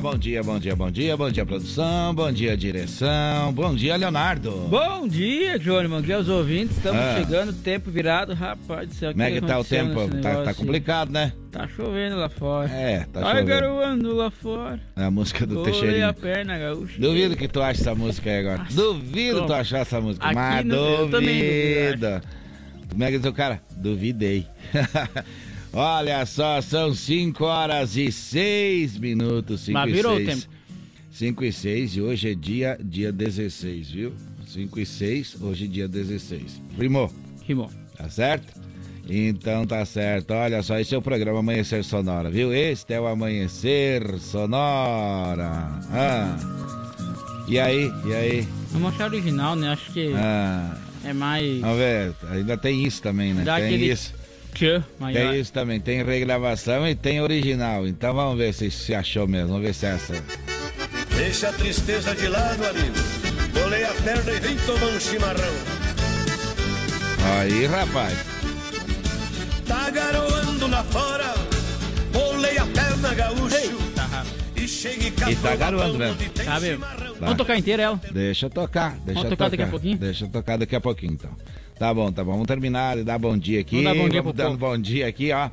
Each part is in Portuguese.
Dia, bom dia, bom dia, bom dia, bom dia, produção, bom dia, direção, bom dia, Leonardo. Bom dia, Johnny, bom dia aos ouvintes. Estamos Ah. chegando, tempo virado, rapaz do céu. Como é que tá o tempo? Tá, tá complicado, né? Tá chovendo lá fora. É, tá Tá chovendo. garoando lá fora. É a música do Olhei a Teixeirinho. perna, gaúcho. Duvido que tu ache essa música aí agora. Nossa, duvido como? tu achar essa música. Aqui Mas no- duvida. Como é que diz o cara? Duvidei. Olha só, são 5 horas e 6 minutos. 5 Mas e virou o 6. tempo. 5 e 6 e hoje é dia, dia 16, viu? 5 e 6, hoje é dia 16. Primo, Que bom. tá certo? Então tá certo. Olha só, esse é o programa Amanhecer Sonora, viu? Este é o Amanhecer Sonora. Ah. E aí? E aí? Vamos achar original, né? Acho que Ah. é mais. Vamos ver, ainda tem isso também, né? Dá tem aquele isso. Maior. Tem isso também, tem regravação e tem original. Então vamos ver se se achou mesmo, vamos ver se é essa. Deixa a tristeza de lado, amigo. Bolei a perna e vem tomar um chimarrão. Aí, rapaz. Tá garoando lá fora. Bolei a perna, gaúcho. E chegue E tá garoando mesmo. Tá mesmo. Tá. Vamos tocar inteira ela. Deixa eu tocar, deixa eu Vamos tocar daqui a pouquinho? Deixa eu tocar daqui a pouquinho, então. Tá bom, tá bom. Vamos terminar e dar bom dia aqui. Vamos dar bom dia Vamos pro dando povo. bom dia aqui, ó.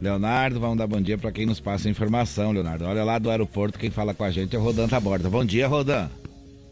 Leonardo, vamos dar bom dia pra quem nos passa a informação, Leonardo. Olha lá do aeroporto, quem fala com a gente é o Rodan Taborda. Bom dia, Rodan.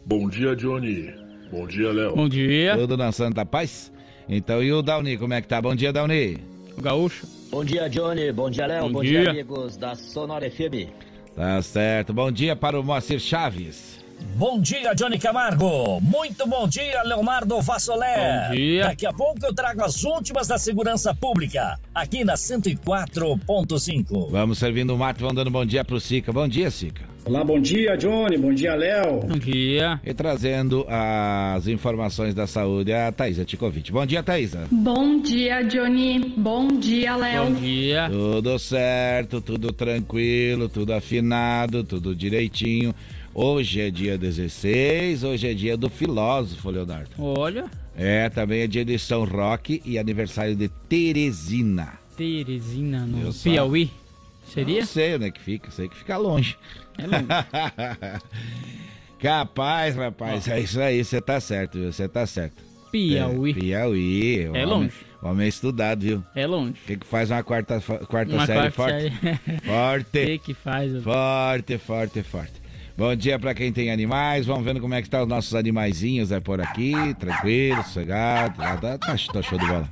Bom dia, Johnny. Bom dia, Léo. Bom dia, Tudo na Santa Paz? Então, e o Dauni, como é que tá? Bom dia, Dauni. o gaúcho. Bom dia, Johnny. Bom dia, Léo. Bom Bom, dia. dia. amigos da Sonora FM. Tá certo. Bom dia para o Moacir Chaves. Bom dia, Johnny Camargo. Muito bom dia, Leonardo Vassolé. Bom dia. Daqui a pouco eu trago as últimas da segurança pública, aqui na 104.5. Vamos servindo o mato, vamos dando bom dia pro Sica. Bom dia, Sica. Olá, bom dia, Johnny. Bom dia, Léo. Bom dia. E trazendo as informações da saúde, a Thaisa Ticovic. Bom dia, Thaisa. Bom dia, Johnny. Bom dia, Léo. Bom dia. Tudo certo, tudo tranquilo, tudo afinado, tudo direitinho. Hoje é dia 16, hoje é dia do filósofo, Leonardo. Olha, É, também é dia de São Roque e aniversário de Teresina. Teresina no Eu só- Piauí. Seria? Não sei onde é que fica, sei que fica longe. É longe. Capaz, rapaz, é isso aí, você tá certo, viu? Você tá certo. Piauí. É, Piauí. o É homem- longe. O homem estudado, viu? É longe. O que, que faz uma quarta, quarta Uma série quarta forte? série. Forte. que que faz? Forte, forte, forte. Bom dia pra quem tem animais. Vamos vendo como é que tá os nossos animaizinhos é por aqui. Tranquilo, sossegado. Tá, tá, tá, tá show de bola.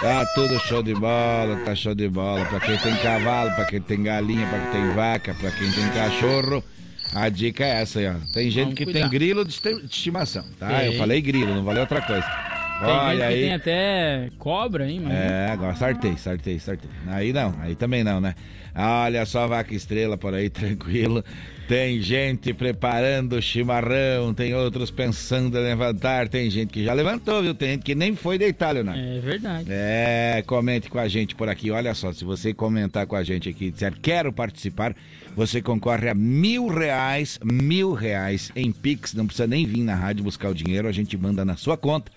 Tá tudo show de bola, tá show de bola. Pra quem tem cavalo, pra quem tem galinha, pra quem tem vaca, pra quem tem cachorro. A dica é essa aí, ó. Tem gente Vamos que cuidar. tem grilo de esti- de estimação, tá? Tem. Eu falei grilo, não valeu outra coisa. Tem gente aí. que tem até cobra, hein, mano? É, agora sartei, sartei, sartei. Aí não, aí também não, né? Olha só vaca estrela por aí, tranquilo. Tem gente preparando chimarrão, tem outros pensando em levantar, tem gente que já levantou, viu? Tem gente que nem foi deitar, Leonardo. É verdade. É, comente com a gente por aqui. Olha só, se você comentar com a gente aqui e disser quero participar, você concorre a mil reais, mil reais em Pix. Não precisa nem vir na rádio buscar o dinheiro, a gente manda na sua conta.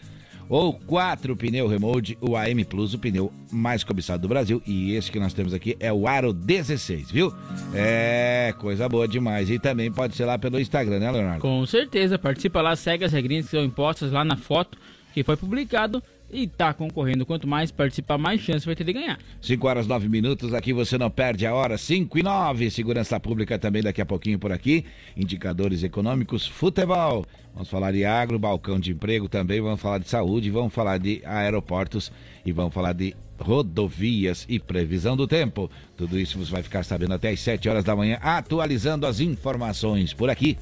Ou quatro pneu remote, o AM Plus, o pneu mais cobiçado do Brasil. E esse que nós temos aqui é o Aro 16, viu? É, coisa boa demais. E também pode ser lá pelo Instagram, né, Leonardo? Com certeza, participa lá, segue as regrinhas que são impostas lá na foto que foi publicado e tá concorrendo. Quanto mais participar, mais chance vai ter de ganhar. 5 horas 9 minutos, aqui você não perde a hora, 5 e 9. Segurança Pública também daqui a pouquinho por aqui. Indicadores econômicos, futebol. Vamos falar de agro, balcão de emprego também. Vamos falar de saúde, vamos falar de aeroportos e vamos falar de rodovias e previsão do tempo. Tudo isso você vai ficar sabendo até às 7 horas da manhã, atualizando as informações por aqui.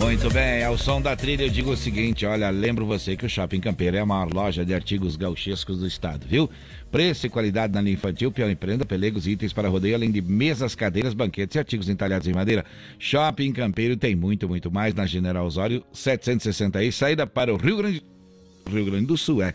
Muito bem, ao som da trilha eu digo o seguinte, olha, lembro você que o Shopping Campeiro é a maior loja de artigos gauchescos do estado, viu? Preço e qualidade na linha infantil, peão e prenda, pelegos e itens para rodeio, além de mesas, cadeiras, banquetes e artigos entalhados em madeira. Shopping Campeiro tem muito, muito mais na General Osório 760 aí, saída para o Rio Grande, Rio Grande do Sul, é.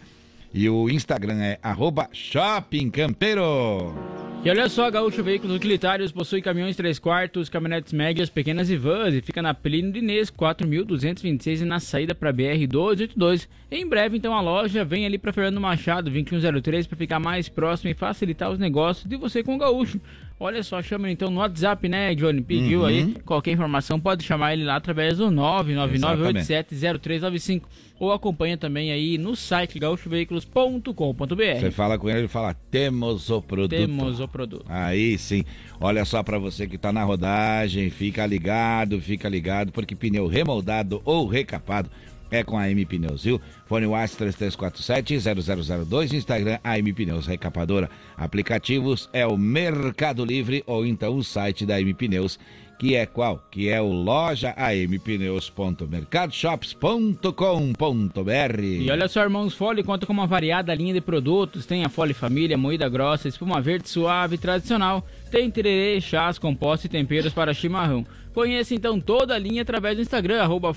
E o Instagram é arroba Shopping Campeiro. E olha só, Gaúcho Veículos Utilitários possui caminhões 3 quartos, caminhonetes médias, pequenas e vans e fica na Pelino de Inês 4226 e na saída para BR 282. Em breve, então, a loja vem ali para Fernando Machado 2103 para ficar mais próximo e facilitar os negócios de você com o Gaúcho. Olha só, chama então no WhatsApp, né, Johnny? Pediu Uhum. aí. Qualquer informação pode chamar ele lá através do 999870395 ou acompanha também aí no site gaúchoveículos.com.br. Você fala com ele, ele fala, temos o produto. Temos o produto. Aí sim. Olha só para você que tá na rodagem, fica ligado, fica ligado, porque pneu remoldado ou recapado é com a AM Pneus, viu? Fone WhatsApp 3347-0002, Instagram AM Pneus Recapadora. Aplicativos é o Mercado Livre ou então o site da AM Pneus, que é qual? Que é o loja ampneus.mercadoshops.com.br. E olha só, irmãos, Fole conta com uma variada linha de produtos. Tem a Fole Família, moída grossa, espuma verde suave tradicional. Tem tererê, chás, compostos e temperos para chimarrão. Conheça então toda a linha através do Instagram, arroba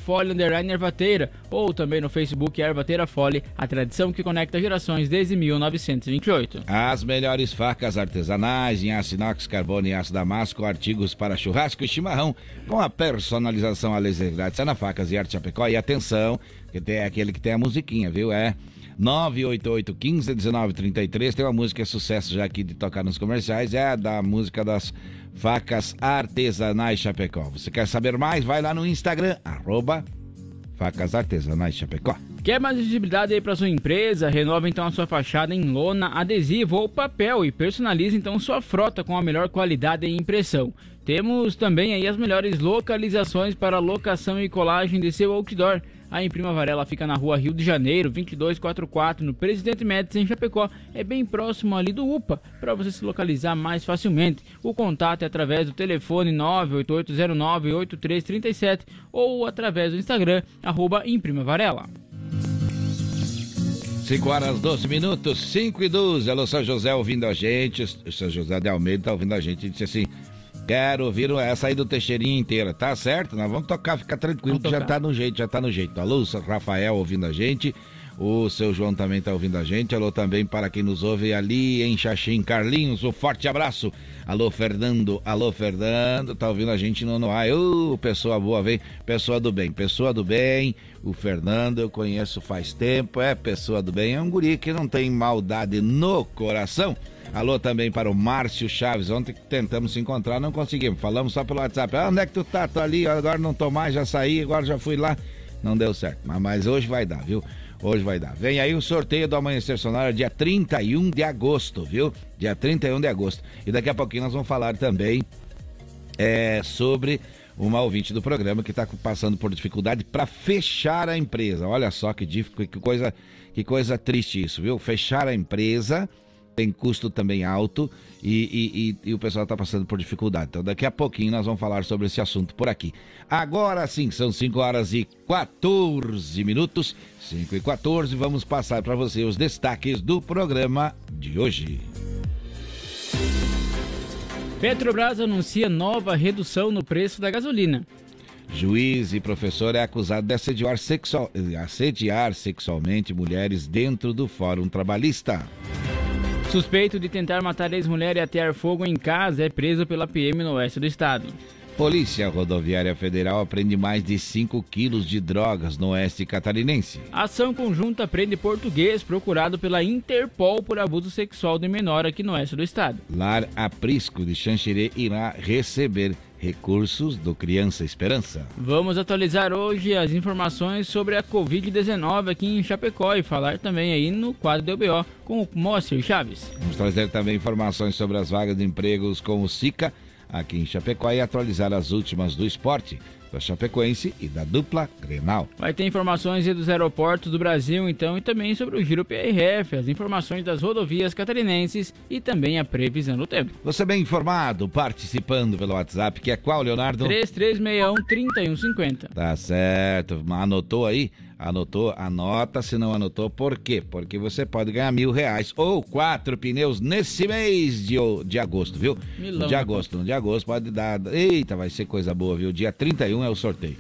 Ervateira, ou também no Facebook Ervateira Fole, a tradição que conecta gerações desde 1928. As melhores facas artesanais em aço inox, carbono e aço damasco, artigos para churrasco e chimarrão, com a personalização a laser grátis na Facas e Arte Chapecó. E atenção, que tem aquele que tem a musiquinha, viu? É 988 15 19 33. Tem uma música é sucesso já aqui de tocar nos comerciais, é a da música das facas artesanais Chapecó. Você quer saber mais? Vai lá no Instagram, arroba facas artesanais Chapecó. Quer mais visibilidade aí para sua empresa? Renova então a sua fachada em lona, adesivo ou papel e personalize então sua frota com a melhor qualidade e impressão. Temos também aí as melhores localizações para locação e colagem de seu outdoor. A Imprima Varela fica na rua Rio de Janeiro, 2244, no Presidente Médici, em Chapecó. É bem próximo ali do UPA, para você se localizar mais facilmente. O contato é através do telefone 988098337 ou através do Instagram, arroba Imprima Varela. 5 horas 12 minutos, 5 e 12. Alô, São José ouvindo a gente. O São José de Almeida tá ouvindo a gente e disse assim: Quero ouvir essa aí do Teixeirinha inteira. Tá certo? Nós vamos tocar, fica tranquilo, que já tá no jeito, já tá no jeito. Alô, Rafael ouvindo a gente. O seu João também tá ouvindo a gente. Alô também para quem nos ouve ali em Xaxim. Carlinhos, um forte abraço. Alô, Fernando. Alô, Fernando. Tá ouvindo a gente no Noai. Ô, pessoa boa, vem. Pessoa do bem. Pessoa do bem. O Fernando eu conheço faz tempo. É pessoa do bem. É um guri que não tem maldade no coração. Alô também para o Márcio Chaves. Ontem tentamos se encontrar, não conseguimos. Falamos só pelo WhatsApp. Ah, onde é que tu tá? Tô ali, agora não tô mais, já saí, agora já fui lá. Não deu certo. Mas, mas hoje vai dar, viu? Hoje vai dar. Vem aí o sorteio do Amanhecer Sonora dia 31 de agosto, viu? Dia 31 de agosto. E daqui a pouquinho nós vamos falar também é, sobre uma ouvinte do programa que está passando por dificuldade para fechar a empresa. Olha só que, que coisa que coisa triste isso, viu? Fechar a empresa tem custo também alto e, e- e- e o pessoal está passando por dificuldade. Então daqui a pouquinho nós vamos falar sobre esse assunto por aqui. Agora sim, são 5 horas e 14 minutos. 5 e 14, vamos passar para você os destaques do programa de hoje. Petrobras anuncia nova redução no preço da gasolina. Juiz e professor é acusado de assediar, sexual- assediar sexualmente mulheres dentro do Fórum Trabalhista. Suspeito de tentar matar ex-mulher e atear fogo em casa é preso pela PM no oeste do estado. Polícia Rodoviária Federal apreende mais de 5 quilos de drogas no oeste catarinense. Ação conjunta prende português procurado pela Interpol por abuso sexual de menor aqui no oeste do estado. Lar Aprisco de Xanxerê irá receber recursos do Criança Esperança. Vamos atualizar hoje as informações sobre a Covid-19 aqui em Chapecó e falar também aí no quadro do UBO com o Moacir Chaves. Vamos trazer também informações sobre as vagas de empregos com o SICA. aqui em Chapecó e atualizar as últimas do esporte da Chapecoense e da dupla Grenal. Vai ter informações dos aeroportos do Brasil, então, e também sobre o Giro PRF, as informações das rodovias catarinenses e também a previsão do tempo. Você bem informado, participando pelo WhatsApp, que é qual, Leonardo? 3361-3150. Tá certo, anotou aí? Anotou? Anota se não anotou. Por quê? Porque você pode ganhar mil reais ou quatro pneus nesse mês de, de agosto, viu? Milão, de agosto. De agosto pode dar. Eita, vai ser coisa boa, viu? Dia 31 é o sorteio.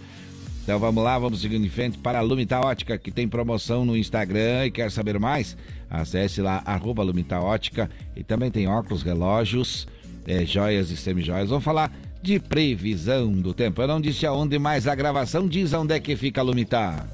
Então vamos lá, vamos seguindo em frente para a Lumita Ótica, que tem promoção no Instagram e quer saber mais? Acesse lá, arroba Lumita Ótica. E também tem óculos, relógios, é, joias e semijoias. Vamos falar de previsão do tempo. Eu não disse aonde, mas a gravação diz onde é que fica a Lumita.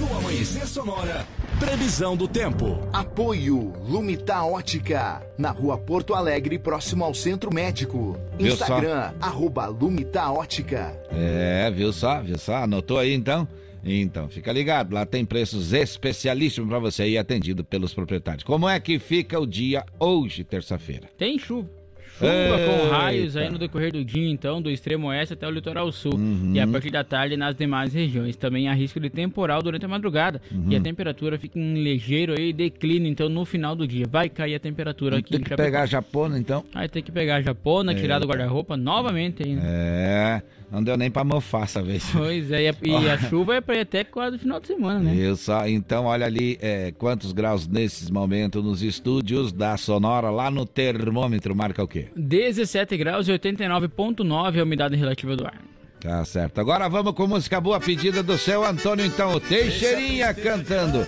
No Amanhecer Sonora, previsão do tempo. Apoio Lumita Ótica, na rua Porto Alegre, próximo ao Centro Médico. Viu Instagram, arroba Lumita Ótica. É, viu só, viu só? Anotou aí então? Então, fica ligado, lá tem preços especialíssimos para você e atendido pelos proprietários. Como é que fica o dia hoje, terça-feira? Tem chuva. Chuva com raios aí no decorrer do dia, então, do extremo oeste até o litoral sul. Uhum. E a partir da tarde nas demais regiões. Também há risco de temporal durante a madrugada. Uhum. E a temperatura fica em ligeiro aí declínio, então, no final do dia. Vai cair a temperatura aqui Tem em que pegar a japona, então. Aí tem que pegar a japona, tirar do Eita. guarda-roupa novamente aí, né? É, não deu nem pra mofar essa vez. Pois é, e a, e a chuva é pra ir até quase o final de semana, né? Só? Então, olha ali é, quantos graus nesses momentos nos estúdios da Sonora, lá no termômetro, marca o quê? 17 graus e 89,9 a umidade relativa do ar. Tá certo. Agora vamos com música boa pedida do seu Antônio, então, o Teixeirinha cantando.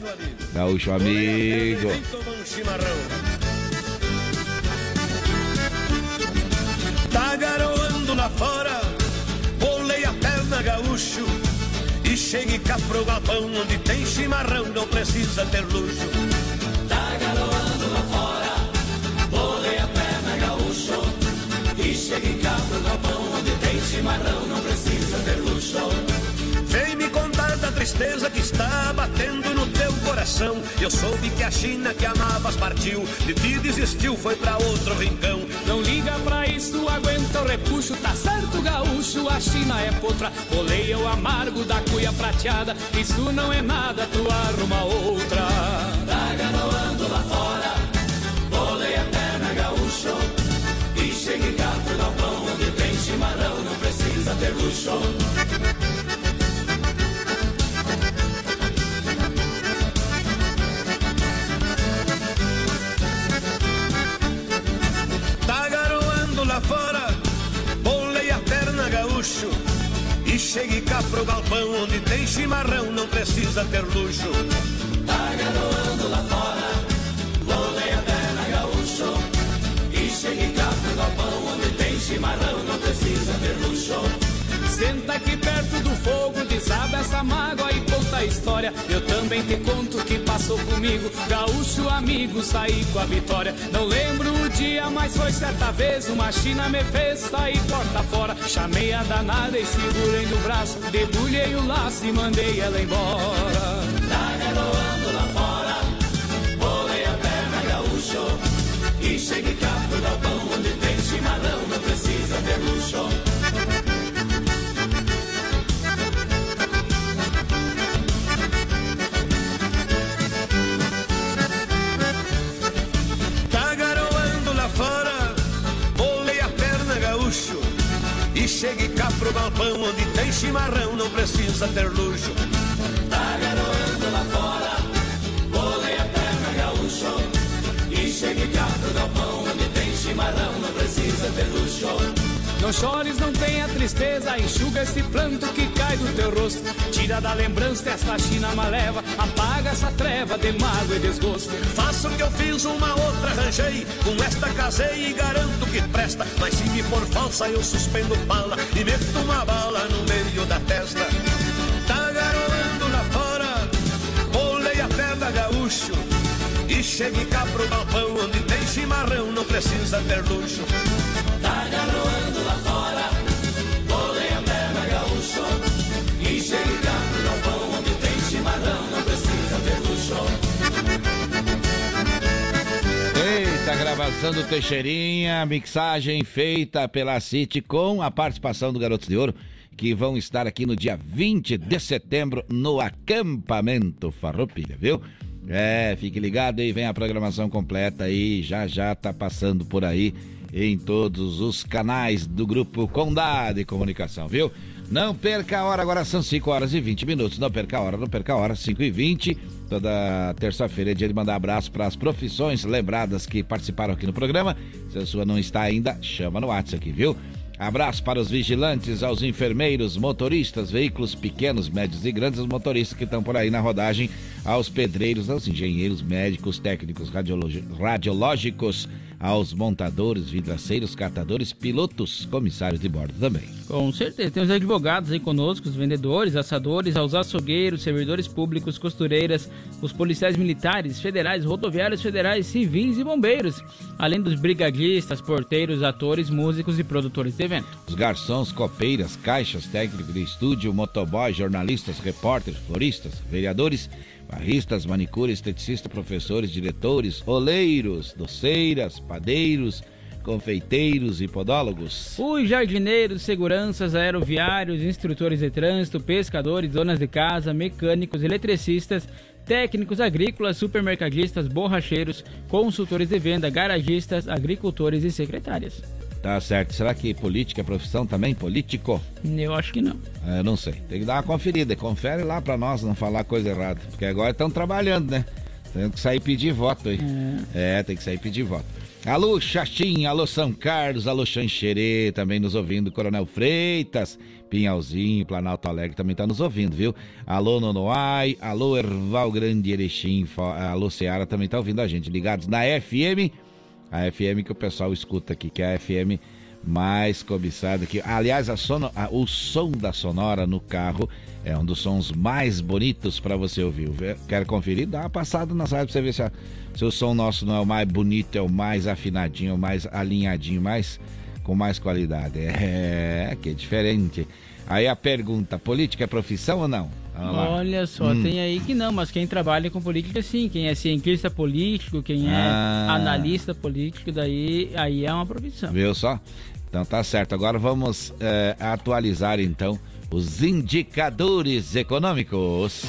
Gaúcho amigo. Tá garoando lá fora, gaúcho. E chegue cá pro galpão onde tem chimarrão, não precisa ter luxo. Tá garoando lá fora, bolei a perna gaúcho. E chegue cá pro galpão onde tem chimarrão, não precisa ter luxo. Vem me contar da tristeza que está batendo no teu coração. Eu soube que a China que amavas partiu, de ti desistiu, foi pra outro rincão. Não liga pra isso, aguenta o repuxo, tá certo gaúcho, a China é potra. Oleia o amargo da cuia prateada, isso não é nada, tu arruma outra. Tá garoando lá fora, oleia a perna gaúcho. E chegue cá pro galpão onde tem chimarrão, não precisa ter luxo. Fora, bolei a perna gaúcho. E chegue cá pro galpão onde tem chimarrão, não precisa ter luxo. Tá garoando lá fora, bolei a perna gaúcho. E chegue cá pro galpão onde tem chimarrão, não precisa ter luxo. Senta aqui perto do fogo, desaba essa mágoa e conta a história. Eu também te conto o que passou comigo. Gaúcho amigo, saí com a vitória. Não lembro o dia, mas foi certa vez. Uma China me fez sair porta fora. Chamei a danada e segurei no braço. Debulhei o laço e mandei ela embora. Tá garoando lá fora, bolei a perna gaúcho. E chegue cá pro galpão onde tem chimarrão, não precisa ter luxo. Chegue cá pro galpão onde tem chimarrão, não precisa ter luxo. Tá garoando lá fora, bolei a perna gaúcho. E chegue cá pro galpão Não chores, não tenha tristeza, enxuga esse planto que cai do teu rosto. Tira da lembrança esta China maleva, apaga essa treva de mágoa e desgosto. Faça o que eu fiz, uma outra arranjei. Com esta casei e garanto que presta. Mas se me for falsa, eu suspendo bala e meto uma bala no meio da testa. Tá garoando lá fora, bolei a perna gaúcho. E chegue cá pro galpão onde tem chimarrão, não precisa ter luxo. Tá lá fora, a gaúcho. E luxo. Eita, Passando Teixeirinha, mixagem feita pela City com a participação do Garotos de Ouro, que vão estar aqui no dia 20 de setembro no acampamento Farroupilha, viu? É, fique ligado aí, vem a programação completa aí, já já tá passando por aí em todos os canais do grupo Condá de Comunicação, viu? Não perca a hora, agora são 5 horas e 20 minutos. Não perca a hora, não perca a hora, 5 e 20. Toda terça-feira é dia de mandar abraço para as profissões lembradas que participaram aqui no programa. Se a sua não está ainda, chama no WhatsApp aqui, viu? Abraço para os vigilantes, aos enfermeiros, motoristas, veículos pequenos, médios e grandes, os motoristas que estão por aí na rodagem, aos pedreiros, aos engenheiros, médicos, técnicos radiológicos, aos montadores, vidraceiros, catadores, pilotos, comissários de bordo também. Com certeza. Tem os advogados aí conosco, os vendedores, assadores, aos açougueiros, servidores públicos, costureiras, os policiais militares, federais, rodoviários federais, civis e bombeiros, além dos brigadistas, porteiros, atores, músicos e produtores de evento. Os garçons, copeiras, caixas, técnicos de estúdio, motoboys, jornalistas, repórteres, floristas, vereadores, barristas, manicures, esteticistas, professores, diretores, oleiros, doceiras, padeiros, confeiteiros e podólogos. Os jardineiros, seguranças, aeroviários, instrutores de trânsito, pescadores, donas de casa, mecânicos, eletricistas, técnicos agrícolas, supermercadistas, borracheiros, consultores de venda, garagistas, agricultores e secretárias. Tá certo. Será que política é profissão também? Político? Eu acho que não. É, não sei. Tem que dar uma conferida. Confere lá pra nós não falar coisa errada. Porque agora estão trabalhando, né? Tem que sair pedir voto aí. É. é, tem que sair pedir voto. Alô, Xaxim, alô, São Carlos, alô, Xanxerê, também nos ouvindo, Coronel Freitas, Pinhalzinho, Planalto Alegre também tá nos ouvindo, viu? Alô, Nonoai, alô, Erval Grande, Erechim, alô, Seara também tá ouvindo a gente, ligados na FM a FM que o pessoal escuta aqui, que é a FM mais cobiçada aqui. Aliás, a sono, a, o som da Sonora no carro é um dos sons mais bonitos para você ouvir. Quer conferir? Dá uma passada na sala para você ver se, a, se o som nosso não é o mais bonito, é o mais afinadinho, o mais alinhadinho, mais com mais qualidade. É, que é diferente. Aí a pergunta: política é profissão ou não? Olha só, hum. tem aí que não, mas quem trabalha com política sim, quem é cientista político, quem é ah. analista político, daí aí é uma profissão. Viu só? Então tá certo. Agora vamos é, atualizar então os indicadores econômicos.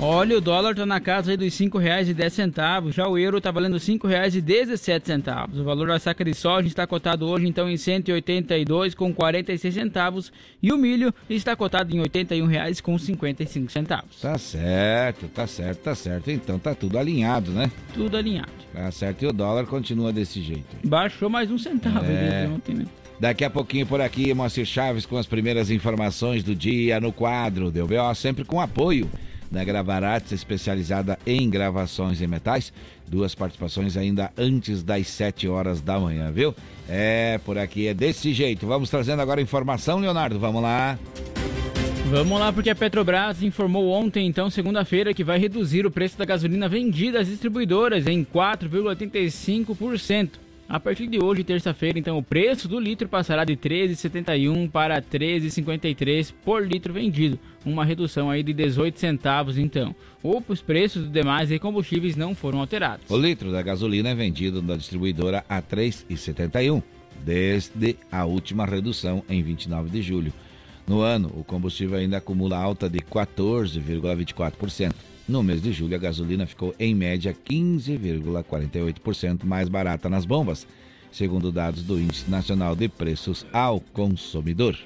Olha, o dólar está na casa dos R$ 5,10, já o euro está valendo R$ 5,17. O valor da saca de soja está cotado hoje então em R$ 182,46 e o milho está cotado em R$ 81,55. Tá certo, tá certo, tá certo. Então tá tudo alinhado, né? Tudo alinhado. Tá certo, e o dólar continua desse jeito. Baixou mais um centavo é... ontem, né? Daqui a pouquinho por aqui, Moacir Chaves com as primeiras informações do dia no quadro. Deu B.O. sempre com apoio da Gravarates, especializada em gravações em metais. Duas participações ainda antes das 7 horas da manhã, viu? É, por aqui é desse jeito. Vamos trazendo agora informação, Leonardo. Vamos lá. Vamos lá, porque a Petrobras informou ontem, então, segunda-feira, que vai reduzir o preço da gasolina vendida às distribuidoras em 4,85%. A partir de hoje, terça-feira, então, o preço do litro passará de 13,71 para 13,53 por litro vendido, uma redução aí de 18 centavos, então. Os preços dos demais combustíveis não foram alterados. O litro da gasolina é vendido na distribuidora a 3,71 desde a última redução em 29 de julho. No ano, o combustível ainda acumula alta de 14,24%. No mês de julho, a gasolina ficou em média 15,48% mais barata nas bombas, segundo dados do Índice Nacional de Preços ao Consumidor.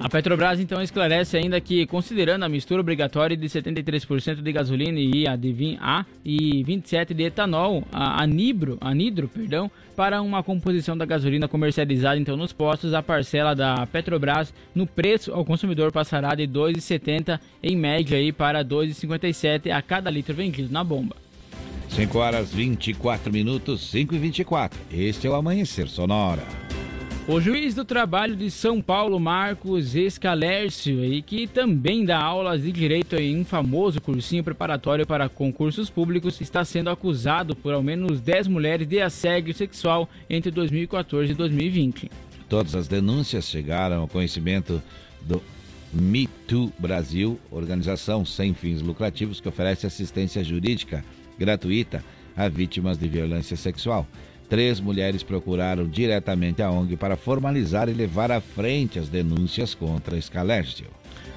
A Petrobras então esclarece ainda que, considerando a mistura obrigatória de 73% de gasolina e a de A e 27 de etanol, a anibro, anidro, perdão, para uma composição da gasolina comercializada então nos postos, a parcela da Petrobras no preço ao consumidor passará de 2,70 em média aí para 2,57 a cada litro vendido na bomba. 5 horas 24 minutos, 5 e 24. Este é o Amanhecer Sonora. O juiz do trabalho de São Paulo, Marcos Escalércio, e que também dá aulas de direito em um famoso cursinho preparatório para concursos públicos, está sendo acusado por ao menos 10 mulheres de assédio sexual entre 2014 e 2020. Todas as denúncias chegaram ao conhecimento do Me Too Brasil, organização sem fins lucrativos que oferece assistência jurídica gratuita a vítimas de violência sexual. Três mulheres procuraram diretamente a ONG para formalizar e levar à frente as denúncias contra a Escalércio.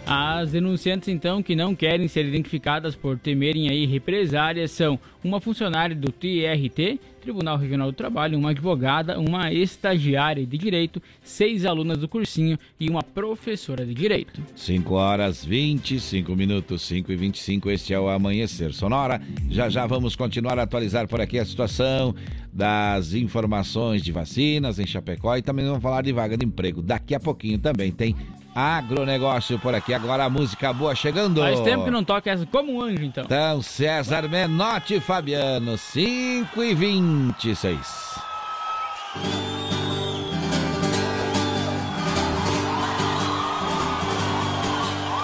As denunciantes, então, que não querem ser identificadas por temerem aí represárias são uma funcionária do TRT, Tribunal Regional do Trabalho, uma advogada, uma estagiária de Direito, seis alunas do cursinho e uma professora de Direito. 5 horas 25 minutos, 5 e 25, este é o Amanhecer Sonora. Já já vamos continuar a atualizar por aqui a situação das informações de vacinas em Chapecó e também vamos falar de vaga de emprego. Daqui a pouquinho também tem agronegócio por aqui. Agora a música boa chegando. Faz tempo que não toca essa como um anjo, então. Então, César Menotti Fabiano, 5 e 26.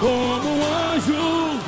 Como um anjo,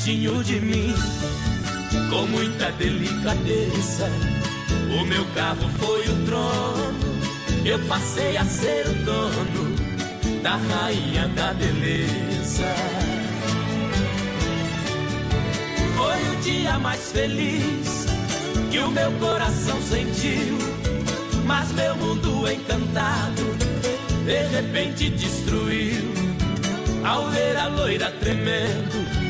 pertinho de mim, com muita delicadeza. O meu carro foi o trono, eu passei a ser o dono da rainha da beleza. Foi o dia mais feliz que o meu coração sentiu, mas meu mundo encantado de repente destruiu. Ao ver a loira tremendo,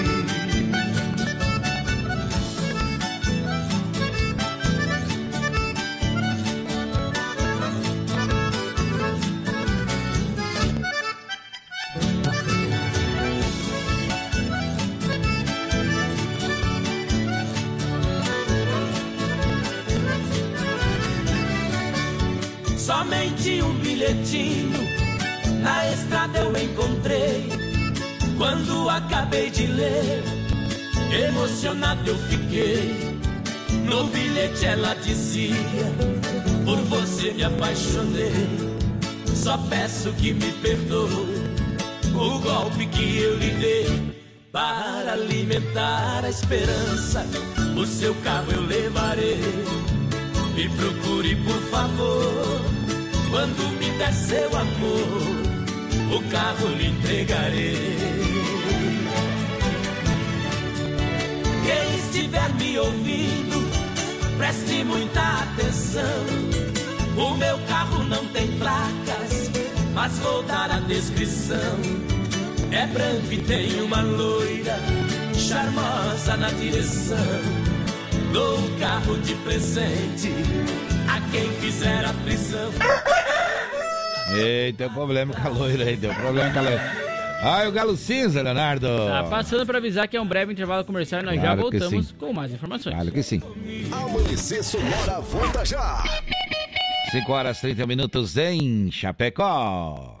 Acabei de ler, emocionado eu fiquei. No bilhete ela dizia: Por você me apaixonei. Só peço que me perdoe o golpe que eu lhe dei. Para alimentar a esperança, o seu carro eu levarei. Me procure, por favor, quando me der seu amor, o carro lhe entregarei. Quem estiver me ouvindo, preste muita atenção. O meu carro não tem placas, mas vou dar a descrição. É branco e tem uma loira charmosa na direção. Dou um carro de presente a quem fizer a prisão. Ei, um problema com a loira aí, deu problema com a loira. Ai, o Galo Cinza, Leonardo. Tá passando para avisar que é um breve intervalo comercial e nós Claro já voltamos com mais informações. Claro que sim. Amanhecer Sonora volta já. 5 horas 30 minutos em Chapecó.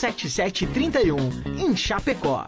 33287731 em Chapecó.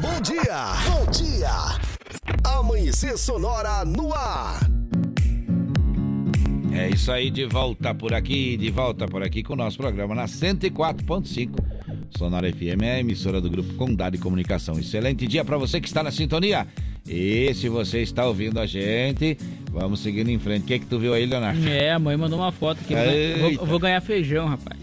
Bom dia, bom dia. Amanhecer Sonora no ar. É isso aí, de volta por aqui, de volta por aqui com o nosso programa na 104.5. Sonora FM é a emissora do Grupo Condado de Comunicação. Excelente dia para você que está na sintonia. E se você está ouvindo a gente, vamos seguindo em frente. O que, que tu viu aí, Leonardo? É, a mãe mandou uma foto aqui. Vou- vou ganhar feijão, rapaz.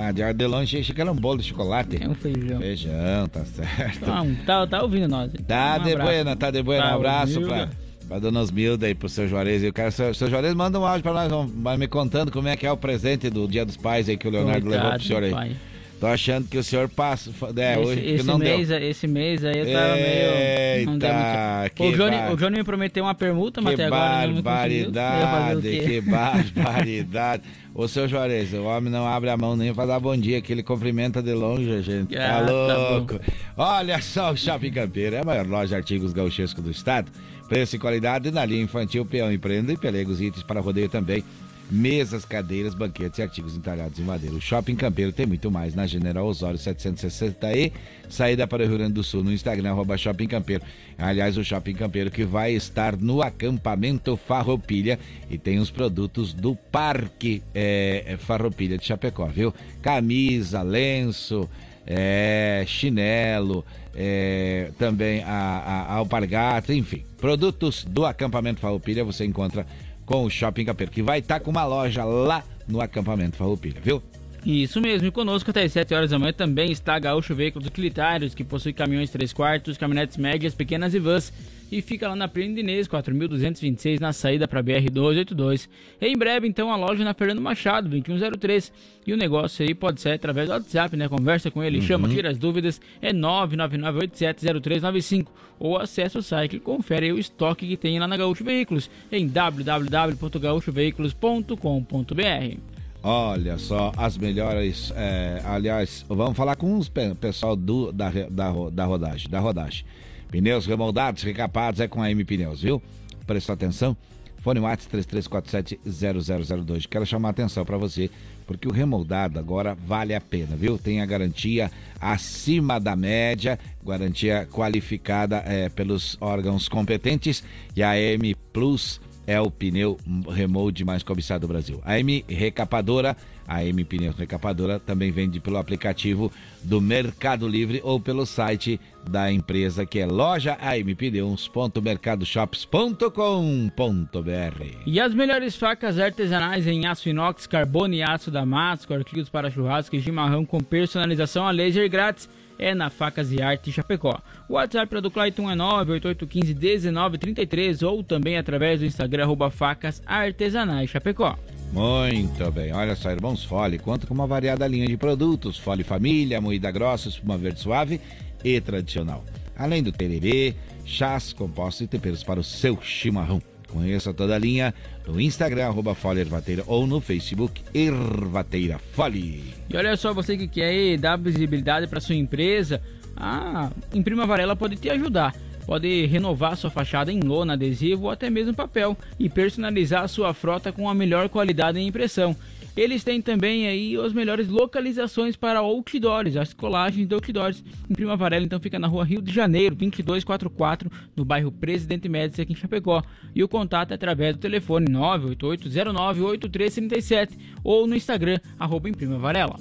Ah, de Ardelão, achei que era um bolo de chocolate. É um feijão. Feijão, tá certo. Tá, tá, tá ouvindo nós. Tá Um de abraço. buena, tá de buena. Tá, um abraço pra, pra dona Osmilda e pro seu Juarez. Eu quero, seu, seu Juarez manda um áudio pra nós, vai me contando como é que é o presente do Dia dos Pais aí que o Leonardo Coitado levou pro senhor aí. pai. Tô achando que o senhor passa. É, esse, hoje que esse não mês, deu. esse mês aí eu tava meio. Não deu Eita, muito. que O Johnny, bar- o Johnny me prometeu uma permuta, mas Que até agora fazer barbaridade, que barbaridade. Ô, seu Juarez, o homem não abre a mão nem pra dar bom dia, que ele cumprimenta de longe, gente. Tá Ah, tá louco. Olha só o Shopping Campeiro, é a maior loja de artigos gauchescos do estado. Preço e qualidade na linha infantil, peão e prenda e pelegos itens para rodeio também. Mesas, cadeiras, banquetes e artigos entalhados em madeira. O Shopping Campeiro tem muito mais na General Osório 760E, saída para o Rio Grande do Sul, no Instagram, arroba Shopping Campeiro. Aliás, o Shopping Campeiro que vai estar no acampamento Farroupilha e tem os produtos do Parque é, Farroupilha de Chapecó, viu? Camisa, lenço, é, chinelo, é, também a, a, a alpargata, enfim. Produtos do acampamento Farroupilha você encontra com o Shopping Campeiro, que vai estar tá com uma loja lá no acampamento Farroupilha, viu? Isso mesmo, e conosco até as 7 horas da manhã também está Gaúcho Veículos Utilitários, que possui caminhões 3 quartos, caminhonetes médias, pequenas e vans e fica lá na Plínio Inês, 4.226, na saída para BR-282. Em breve, então, a loja na Fernando Machado, 2103. E o negócio aí pode ser através do WhatsApp, né? Conversa com ele, uhum. chama, tira as dúvidas, é 999870395 ou acesse o site e confere o estoque que tem lá na Gaúcho Veículos em www.gaúchoveículos.com.br. Olha só, as melhores. É, aliás, vamos falar com os pessoal do, da, da, da rodagem. Da rodagem. Pneus remoldados, recapados, é com a M Pneus, viu? Prestou atenção? Fone WhatsApp 33470002. Quero chamar a atenção para você, porque o remoldado agora vale a pena, viu? Tem a garantia acima da média, garantia qualificada é, pelos órgãos competentes e a M Plus é o pneu remold mais cobiçado do Brasil. A M Recapadora, a M Pneus Recapadora também vende pelo aplicativo do Mercado Livre ou pelo site da empresa que é loja ampneus.mercadoshops.com.br. E as melhores facas artesanais em aço inox, carbono e aço damasco, artigos para churrasco e chimarrão com personalização a laser grátis é na Facas e Arte Chapecó. O WhatsApp para do Clayton é 988151933 ou também através do Instagram arroba Facas Artesanais Chapecó. Muito bem, olha só, Irmãos Fole conta com uma variada linha de produtos, Fole Família, moída grossa, espuma verde suave e tradicional. Além do tererê, chás, compostos e temperos para o seu chimarrão. Conheça toda a linha no Instagram, arroba Fole Ervateira, ou no Facebook, Ervateira Fole. E olha só, você que quer dar visibilidade para sua empresa, a Imprima Varela pode te ajudar. Pode renovar sua fachada em lona, adesivo ou até mesmo papel e personalizar a sua frota com a melhor qualidade em impressão. Eles têm também aí as melhores localizações para outdoors, as colagens de outdoors. Em Prima Varela, então, fica na rua Rio de Janeiro, 2244, no bairro Presidente Médici, aqui em Chapecó. E o contato é através do telefone 988098337 ou no Instagram, arroba Imprima Varela.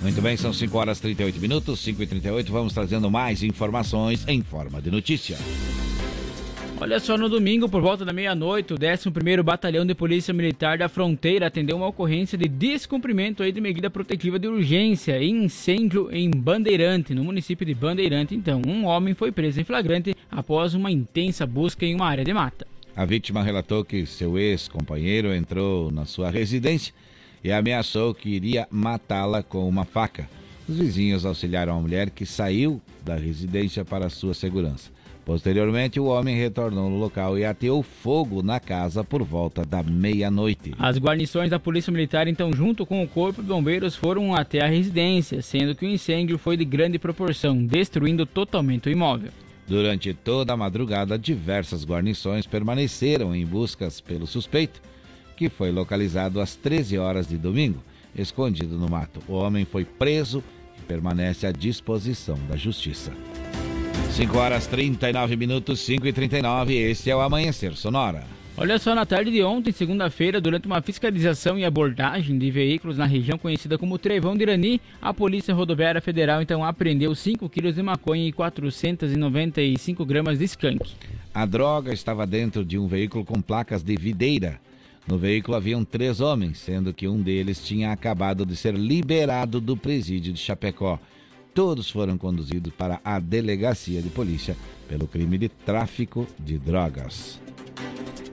Muito bem, são 5 horas e 38 minutos, 5 e 38 vamos trazendo mais informações em forma de notícia. Olha só, no domingo, por volta da meia-noite, o 11º Batalhão de Polícia Militar da Fronteira atendeu uma ocorrência de descumprimento aí de medida protetiva de urgência e incêndio em Bandeirante, no município de Bandeirante. Então, um homem foi preso em flagrante após uma intensa busca em uma área de mata. A vítima relatou que seu ex-companheiro entrou na sua residência e ameaçou que iria matá-la com uma faca. Os vizinhos auxiliaram a mulher que saiu da residência para sua segurança. Posteriormente, o homem retornou no local e ateou fogo na casa por volta da meia-noite. As guarnições da Polícia Militar, então, junto com o Corpo de Bombeiros, foram até a residência, sendo que o incêndio foi de grande proporção, destruindo totalmente o imóvel. Durante toda a madrugada, diversas guarnições permaneceram em buscas pelo suspeito, que foi localizado às 13 horas de domingo, escondido no mato. O homem foi preso e permanece à disposição da justiça. 5 horas 39 minutos, 5 e 39 Este é o Amanhecer Sonora. Olha só, na tarde de ontem, segunda-feira, durante uma fiscalização e abordagem de veículos na região conhecida como Trevão de Irani, a Polícia Rodoviária Federal então apreendeu 5 quilos de maconha e 495 gramas de skunk. A droga estava dentro de um veículo com placas de videira. No veículo haviam três homens, sendo que um deles tinha acabado de ser liberado do presídio de Chapecó. Todos foram conduzidos para a delegacia de polícia pelo crime de tráfico de drogas.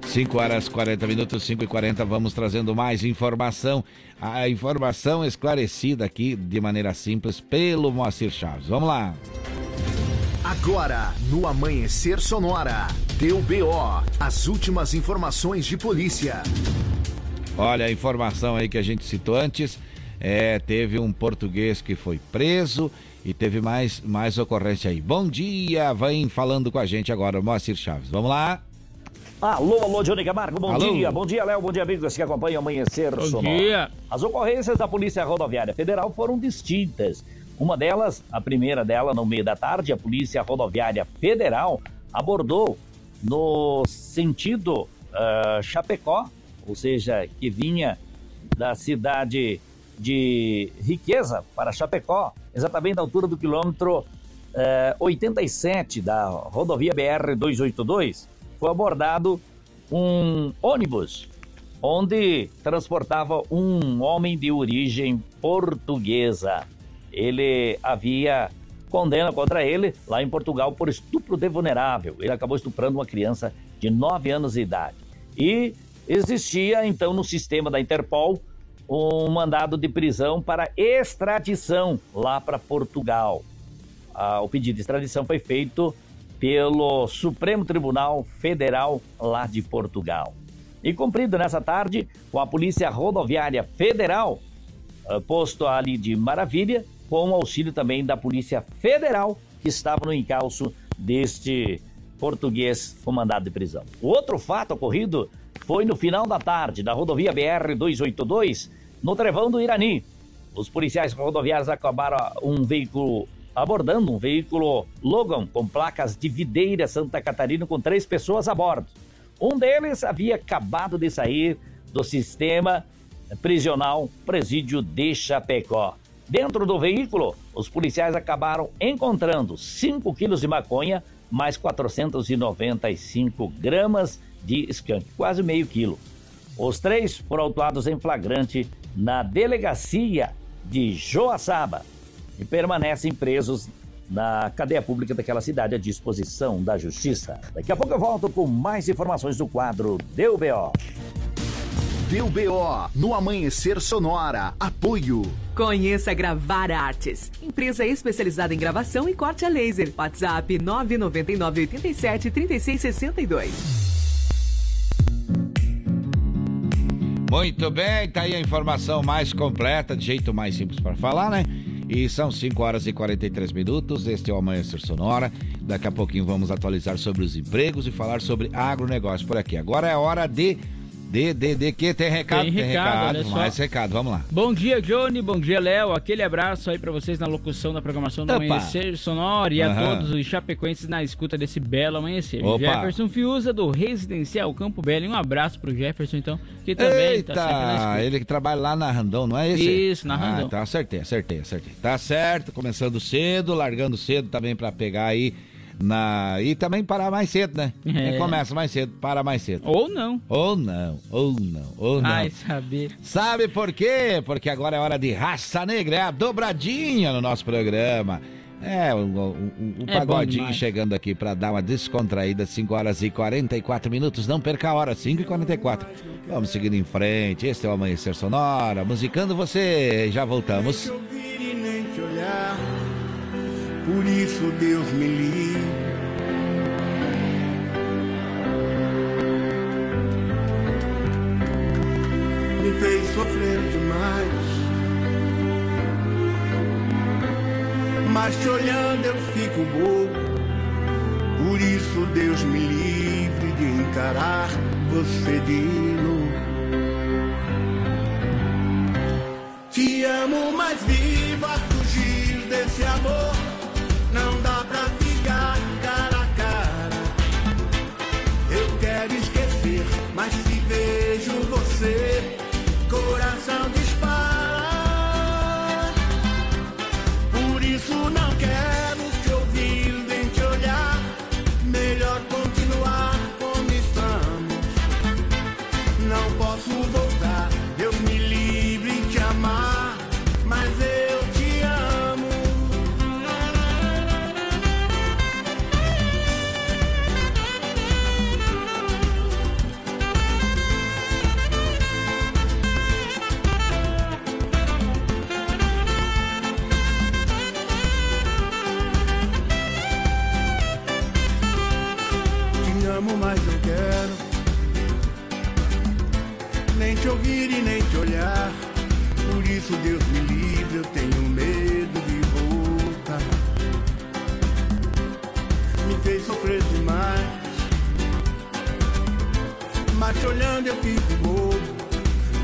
5 horas 40 minutos, 5 e 40, vamos trazendo mais informação. A informação esclarecida aqui de maneira simples pelo Moacir Chaves. Vamos lá. Agora, no Amanhecer Sonora, deu BO, as últimas informações de polícia. Olha a informação aí que a gente citou antes. É, teve um português que foi preso e teve mais, mais ocorrência aí. Bom dia, vem falando com a gente agora, Moacir Chaves. Vamos lá. Alô, alô, Johnny Camargo, bom Alô. dia. Bom dia, Léo. Bom dia, amigos que acompanham o Amanhecer Bom Sonora. dia. As ocorrências da Polícia Rodoviária Federal foram distintas. Uma delas, a primeira dela, no meio da tarde, a Polícia Rodoviária Federal abordou no sentido ah, Chapecó, ou seja, que vinha da cidade de Riqueza para Chapecó, exatamente na altura do quilômetro eh, 87 da rodovia BR-282, foi abordado um ônibus onde transportava um homem de origem portuguesa. Ele havia condena contra ele lá em Portugal por estupro de vulnerável. Ele acabou estuprando uma criança de 9 anos de idade. E existia então no sistema da Interpol um mandado de prisão para extradição lá para Portugal. Ah, o pedido de extradição foi feito pelo Supremo Tribunal Federal lá de Portugal. E cumprido nessa tarde com a Polícia Rodoviária Federal, ah, posto ali de Maravilha, com o auxílio também da Polícia Federal, que estava no encalço deste português com mandado de prisão. O outro fato ocorrido foi no final da tarde da rodovia BR-282, no Trevão do Irani. Os policiais rodoviários acabaram um veículo abordando um veículo Logan com placas de Videira, Santa Catarina, com três pessoas a bordo. Um deles havia acabado de sair do sistema prisional Presídio de Chapecó. Dentro do veículo, os policiais acabaram encontrando 5 quilos de maconha, mais 495 gramas de skunk, quase meio quilo. Os três foram autuados em flagrante na delegacia de Joaçaba e permanecem presos na cadeia pública daquela cidade à disposição da justiça. Daqui a pouco eu volto com mais informações do quadro Deu BO. Deu BO no Amanhecer Sonora. Apoio. Conheça Gravar Artes, empresa especializada em gravação e corte a laser. WhatsApp 999 87 36 Muito bem, tá aí a informação mais completa, de jeito mais simples para falar, né? E são 5 horas e 43 minutos. Este é o Amanhecer Sonora. Daqui a pouquinho vamos atualizar sobre os empregos e falar sobre agronegócio por aqui. Agora é hora de. De que tem recado? Tem recado, olha só. mais recado, vamos lá. Bom dia, Johnny. Bom dia, Léo. Aquele abraço aí pra vocês na locução da programação do Opa. Amanhecer Sonora e a Aham. todos os chapecoenses na escuta desse belo amanhecer. Opa. Jefferson Fiuza, do Residencial Campo Belo. E um abraço pro Jefferson, então, que também tá sempre na Eita, escuta. ele que trabalha lá na Randon, não é esse? Isso, na ah, Randon. Tá, acertei, acertei, acertei. Tá certo, começando cedo, largando cedo também pra pegar aí na... E também parar mais cedo, né? É. Quem começa mais cedo, para mais cedo. Ou não. Ou não, ou não, ou não. Ai, saber. Sabe por quê? Porque agora é hora de raça negra, é a dobradinha no nosso programa. É, o, o- o- É pagodinho chegando aqui pra dar uma descontraída, 5 horas e 44 minutos. Não perca a hora, 5 e 44. Vamos seguindo em frente. Este é o Amanhecer Sonora, musicando você. Já voltamos. Por isso Deus me livre. Me fez sofrer demais. Mas te olhando eu fico bobo. Por isso Deus me livre de encarar você de novo. Te amo, mas viva fugir desse amor. Não dá te olhando eu fico bobo.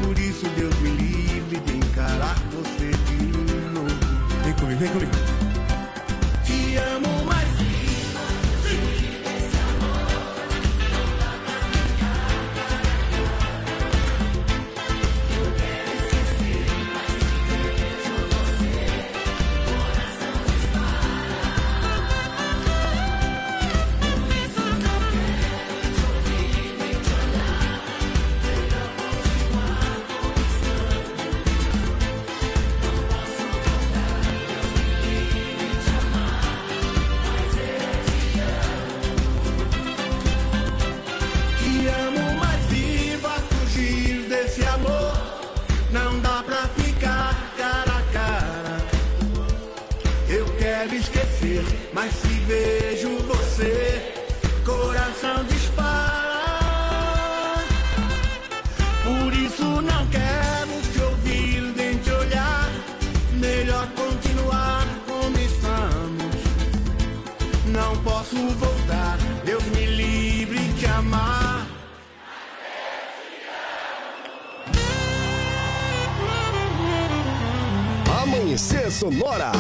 Por isso Deus me livre de encarar você de novo. Vem comigo, vem comigo. Amanhecer Sonora.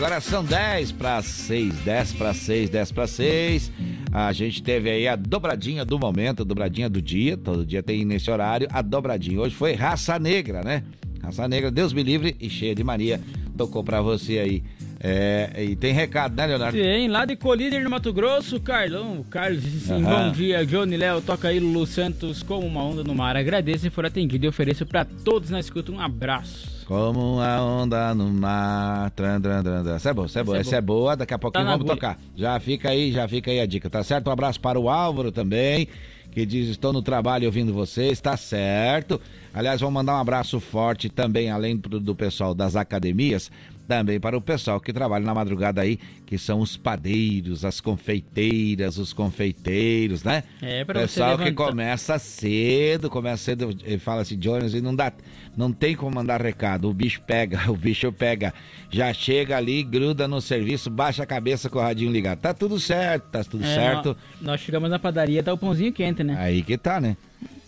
Agora são 10 para 6, 10 para 6, 10 para 6. A gente teve aí a dobradinha do momento, a dobradinha do dia. Todo dia tem nesse horário a dobradinha. Hoje foi Raça Negra, né? Raça Negra, Deus me livre e cheia de Maria. Tocou pra você aí. É, e tem recado, né, Leonardo? Tem, lá de Colíder no Mato Grosso, Carlão, o Carlos assim, Aham. bom dia, Johnny Léo, toca aí Lulu Santos como uma onda no mar. Agradeço e for atendido e ofereço pra todos na escuta um abraço. Como uma onda no mar. Tran, tran, tran, tran. Essa é boa, essa é boa, essa é boa. Daqui a pouquinho Tá vamos agulha. tocar. Já fica aí, já fica aí a dica, tá certo? Um abraço para o Álvaro também, que diz: Estou no trabalho ouvindo vocês, tá certo. Aliás, vamos mandar um abraço forte também, além do, do pessoal das academias, também para o pessoal que trabalha na madrugada aí, que são os padeiros, as confeiteiras, os confeiteiros, né? É, para Pessoal você que começa cedo, começa cedo, ele fala assim, Jones, e não dá, não tem como mandar recado, o bicho pega, o bicho pega, já chega ali, gruda no serviço, baixa a cabeça com o radinho ligado. Tá tudo certo, tá tudo É, certo. nó- Nós chegamos na padaria, tá o pãozinho quente, né? Aí que tá, né?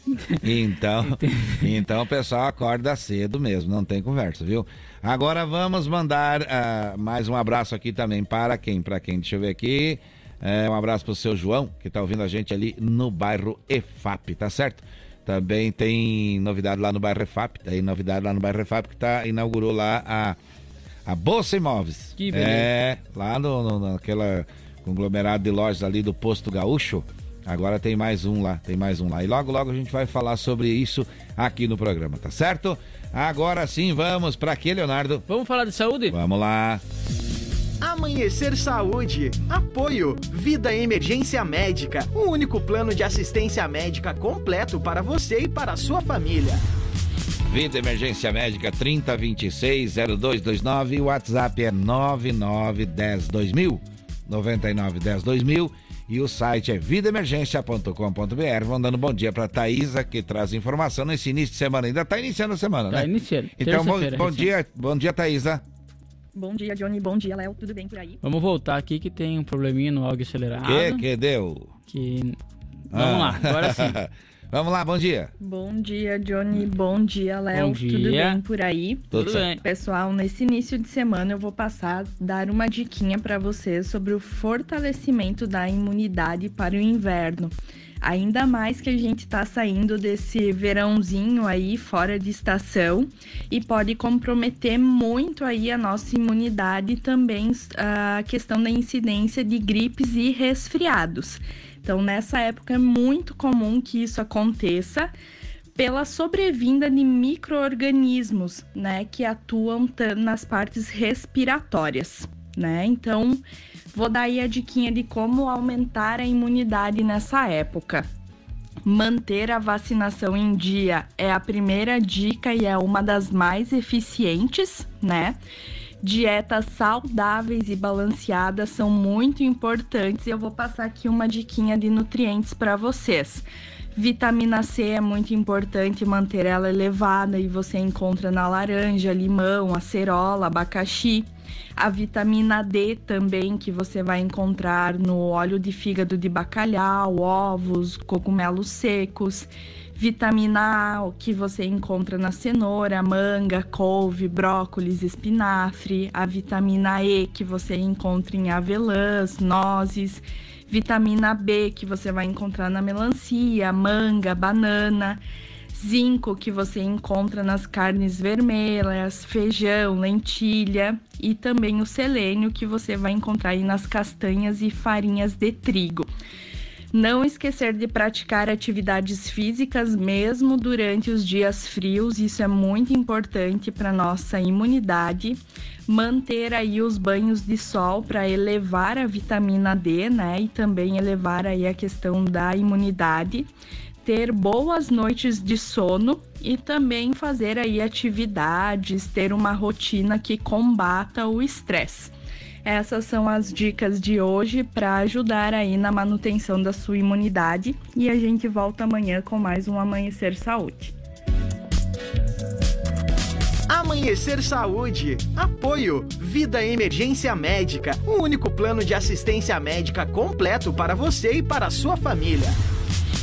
Então, então o pessoal acorda cedo mesmo, não tem conversa, viu? Agora vamos mandar ah, mais um abraço aqui também para quem? Para quem? Deixa eu ver aqui. É, um abraço pro seu João, que tá ouvindo a gente ali no bairro EFAP, tá certo? Também tem novidade lá no bairro EFAP, tem novidade lá no bairro EFAP que tá, inaugurou lá a, a Bolsa Imóveis. Que beleza. É, lá no, no, naquela conglomerado de lojas ali do Posto Gaúcho. Agora tem mais um lá, tem mais um lá. E logo, logo a gente vai falar sobre isso aqui no programa, tá certo? Agora sim, vamos para aqui, Leonardo. Vamos falar de saúde? Vamos lá. Amanhecer Saúde. Apoio. Vida Emergência Médica. O único plano de assistência médica completo para você e para a sua família. Vida Emergência Médica 3026-0229. O WhatsApp é 9910-2000. 9910-2000. E o site é vidaemergência.com.br. Vão dando bom dia para Thaisa, que traz informação nesse início de semana. Ainda está iniciando a semana, Tá né? iniciando. Então, bom, bom dia, bom dia, Thaisa. Bom dia, Johnny. Bom dia, Léo. Tudo bem por aí? Vamos voltar aqui que tem um probleminha no áudio acelerado. Que que deu? Que... Vamos lá, agora sim. Vamos lá, bom dia. Bom dia, Johnny. Bom dia, Léo. Bom Tudo dia. bem por aí? Tudo Tudo bem. Pessoal, nesse início de semana eu vou passar dar uma diquinha para vocês sobre o fortalecimento da imunidade para o inverno. Ainda mais que a gente está saindo desse verãozinho aí fora de estação e pode comprometer muito aí a nossa imunidade e também ah, a questão da incidência de gripes e resfriados. Então, nessa época é muito comum que isso aconteça pela sobrevinda de micro-organismos, né, que atuam nas partes respiratórias, né? Então, vou dar aí a diquinha de como aumentar a imunidade nessa época. Manter a vacinação em dia é a primeira dica e é uma das mais eficientes, né? Dietas saudáveis e balanceadas são muito importantes e eu vou passar aqui uma diquinha de nutrientes para vocês. Vitamina C é muito importante manter ela elevada e você encontra na laranja, limão, acerola, abacaxi. A vitamina D também que você vai encontrar no óleo de fígado de bacalhau, ovos, cogumelos secos. Vitamina A, que você encontra na cenoura, manga, couve, brócolis, espinafre. A vitamina E, que você encontra em avelãs, nozes. Vitamina B, que você vai encontrar na melancia, manga, banana. Zinco, que você encontra nas carnes vermelhas, feijão, lentilha. E também o selênio, que você vai encontrar aí nas castanhas e farinhas de trigo. Não esquecer de praticar atividades físicas mesmo durante os dias frios, isso é muito importante para nossa imunidade. Manter aí os banhos de sol para elevar a vitamina D, né? E também elevar aí a questão da imunidade. Ter boas noites de sono e também fazer aí atividades, ter uma rotina que combata o estresse. Essas são as dicas de hoje para ajudar aí na manutenção da sua imunidade e a gente volta amanhã com mais um Amanhecer Saúde. Amanhecer Saúde. Apoio. Vida Emergência Médica. O único plano de assistência médica completo para você e para a sua família.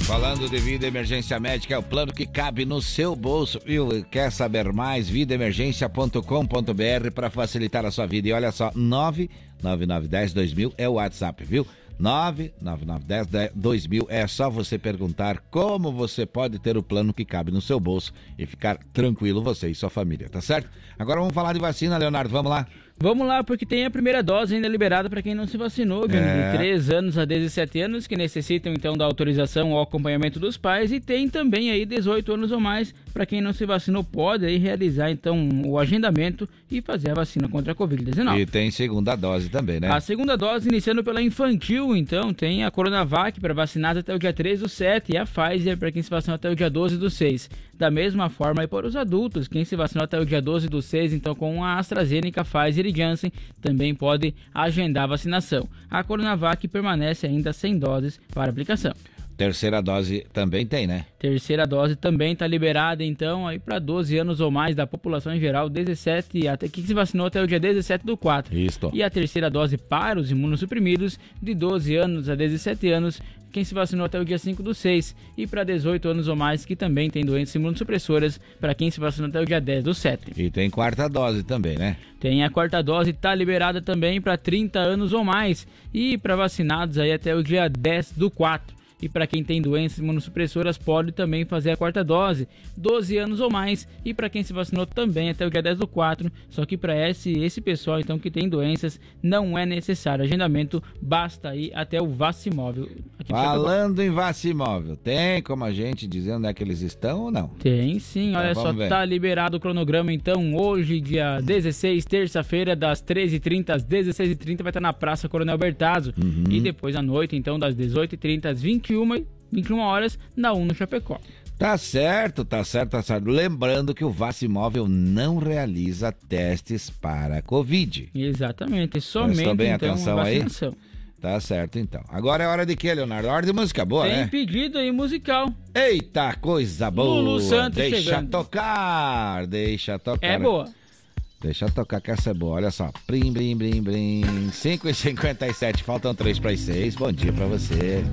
Falando de vida emergência médica, é o plano que cabe no seu bolso, viu? Quer saber mais? Vidaemergência.com.br para facilitar a sua vida. E olha só, 99910-2000 é o WhatsApp, viu? 99910-2000 é só você perguntar como você pode ter o plano que cabe no seu bolso e ficar tranquilo você e sua família, tá certo? Agora vamos falar de vacina, Leonardo, vamos lá? Vamos lá, porque tem a primeira dose ainda liberada para quem não se vacinou, Johnny, É. de 3 anos a 17 anos, que necessitam então da autorização ou acompanhamento dos pais, e tem também aí 18 anos ou mais para quem não se vacinou, pode aí realizar então o agendamento e fazer a vacina contra a Covid-19. E tem segunda dose também, né? A segunda dose iniciando pela infantil, então, tem a Coronavac para vacinados até o dia 13 do 7 e a Pfizer para quem se vacinou até o dia 12 do 6. Da mesma forma, e para os adultos, quem se vacinou até o dia 12 do 6, então com a AstraZeneca, Pfizer e Janssen, também pode agendar a vacinação. A Coronavac permanece ainda sem doses para aplicação. Terceira dose também tem, né? Terceira dose também está liberada, então, aí para 12 anos ou mais da população em geral, 17 até que se vacinou até o dia 17 do 4. Isso. E a terceira dose para os imunossuprimidos, de 12 anos a 17 anos, quem se vacinou até o dia 5 do 6. E para 18 anos ou mais, que também tem doenças imunossupressoras, para quem se vacinou até o dia 10 do 7. E tem quarta dose também, né? Tem a quarta dose, está liberada também para 30 anos ou mais. E para vacinados aí até o dia 10 do 4. E para quem tem doenças imunossupressoras, pode também fazer a quarta dose, 12 anos ou mais. E para quem se vacinou também até o dia 10 do 4. Só que para esse, esse pessoal então que tem doenças, não é necessário agendamento, basta ir até o Vacimóvel. Aqui Falando em Vacimóvel, tem como a gente dizer onde é que eles estão ou não? Tem sim, olha Então, só, ver. tá liberado o cronograma então, hoje, dia 16, terça-feira, das 13h30 às 16h30, vai estar na Praça Coronel Bertazzo. Uhum. E depois à noite, então, das 18h30 às 21 21 horas, na 1 no Chapecó. Tá certo, tá certo, tá certo. Lembrando que o Vacimóvel não realiza testes para Covid. Exatamente, somente Prestou bem então, atenção aí? Tá certo, então. Agora é hora de quê, Leonardo? Hora de música boa, Tem né? pedido aí musical. Eita, coisa boa! Lulu Santos Deixa chegando. tocar, deixa tocar. É boa. Deixa tocar que essa é boa. Olha só. Blim, blim, blim, blim. 5 e 57 faltam 3 para as 6. Bom dia pra você.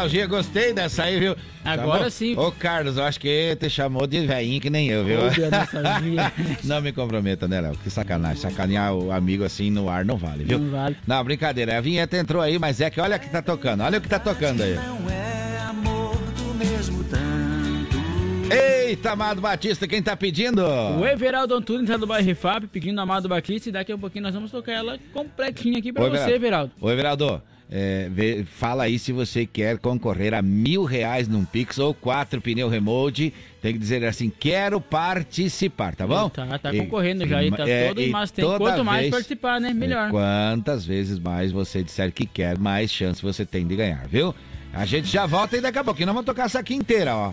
nostalgia, gostei dessa aí, viu? Agora tá sim. Ô, Carlos, eu acho que te chamou de veinho que nem eu, viu? não me comprometa, né, Léo? Que sacanagem. Sacanear o amigo assim no ar não vale, viu? Não vale. Não, brincadeira. A vinheta entrou aí, mas é que olha o que tá tocando. Olha o que tá tocando aí. Não é amor do mesmo tanto. Eita, Amado Batista, quem tá pedindo? O Everaldo Antunes tá do bairro Fab pedindo Amado Batista e daqui a pouquinho nós vamos tocar ela completinha aqui pra Oi, você, Everaldo. Everaldo. Oi, Everaldo é, vê- fala aí se você quer concorrer a mil reais num Pix ou quatro pneu remote. Tem que dizer assim, quero participar, tá bom? Tá, tá E- concorrendo já aí, tá é, todo, mas tem quanto mais vez- participar, né? Melhor. É, Quantas vezes mais você disser que quer, mais chance você tem de ganhar, viu? A gente já volta e daqui a pouquinho nós vamos tocar essa aqui inteira, ó.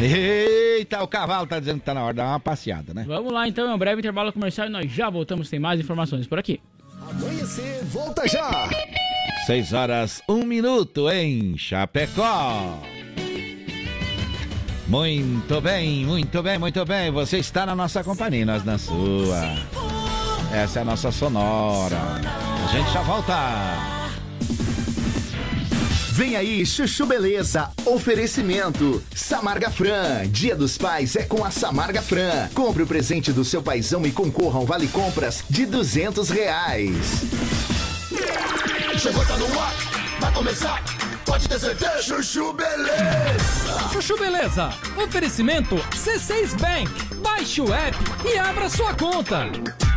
Eita, o cavalo tá dizendo que tá na hora de dar uma passeada, né? Vamos lá então, é um breve intervalo comercial e nós já voltamos, tem mais informações por aqui. Amanhecer, volta já! 6 horas, 1 minuto em Chapecó. Muito bem, muito bem, muito bem. Você está na nossa companhia, nós na sua. Essa é a nossa sonora. A gente já volta. Vem aí, Chuchu Beleza. Oferecimento. Samarga Fran. Dia dos Pais é com a Samarga Fran. Compre o presente do seu paizão e concorra a um vale compras de 200 reais. Chegou, tá no ar, vai começar, pode ter certeza. Chuchu Beleza. Chuchu Beleza. Oferecimento C6 Bank. Baixe o app e abra sua conta.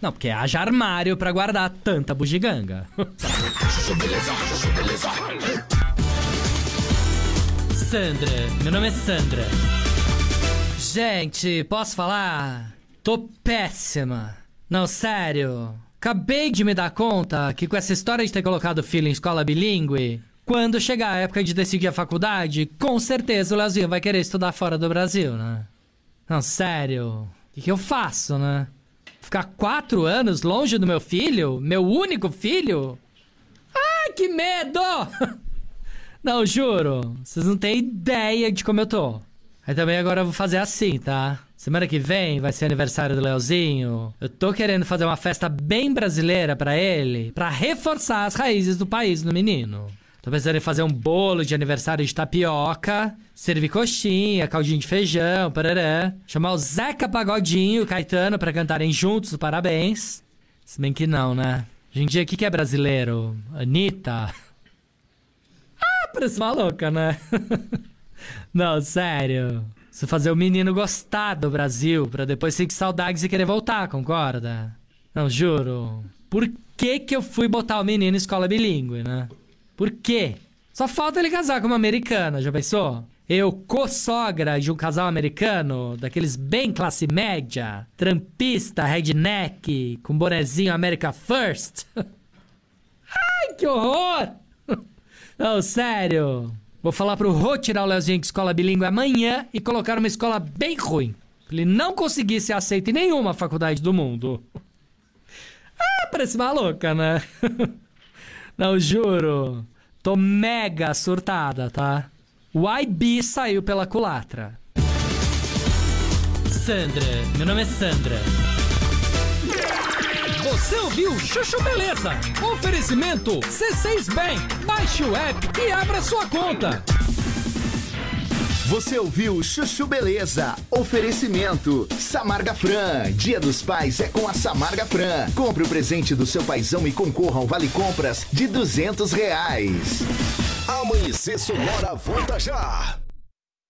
Não, porque haja armário pra guardar tanta bugiganga. Sandra, meu nome é Sandra. Gente, posso falar? Tô péssima. Não, sério. Acabei de me dar conta que com essa história de ter colocado filho em escola bilíngue, quando chegar a época de decidir a faculdade, com certeza o Leozinho vai querer estudar fora do Brasil, né? Não, sério. O que, que eu faço, né? Ficar quatro anos longe do meu filho? Meu único filho? Ai, que medo! Não, juro. Vocês não têm ideia de como eu tô. Aí também agora eu vou fazer assim, tá? Semana que vem vai ser aniversário do Leozinho. Eu tô querendo fazer uma festa bem brasileira pra ele, pra reforçar as raízes do país no menino. Tô pensando em fazer um bolo de aniversário de tapioca, servir coxinha, caldinho de feijão, parará. Chamar o Zeca Pagodinho e o Caetano pra cantarem juntos os parabéns. Se bem que não, né? Hoje em dia, o que que é brasileiro? Anitta? Ah, parece maluca, né? Não, sério. Você fazer o menino gostar do Brasil pra depois sentir saudades e querer voltar, concorda? Não, juro. Por que que eu fui botar o menino em escola bilíngue, né? Por quê? Só falta ele casar com uma americana, já pensou? Eu, co-sogra de um casal americano, daqueles bem classe média, trampista, redneck, com bonezinho America First. Ai, que horror! Não, sério. Vou falar pro Rô tirar o Leozinho de escola bilíngue amanhã e colocar uma escola bem ruim. Pra ele não conseguir ser aceito em nenhuma faculdade do mundo. Ah, parece maluca, né? Não, juro. Tô mega surtada, tá? O IB saiu pela culatra. Sandra, meu nome é Sandra. Você ouviu Chuchu Beleza? Oferecimento C6 Bank. Baixe o app e abra sua conta. Você ouviu Chuchu Beleza? Oferecimento. Samarga Fran. Dia dos Pais é com a Samarga Fran. Compre o presente do seu paizão e concorra a um vale compras de 200 reais. Amanhecer Sonora volta já.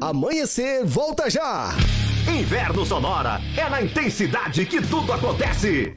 Amanhecer, volta já! Inverno Sonora é na intensidade que tudo acontece.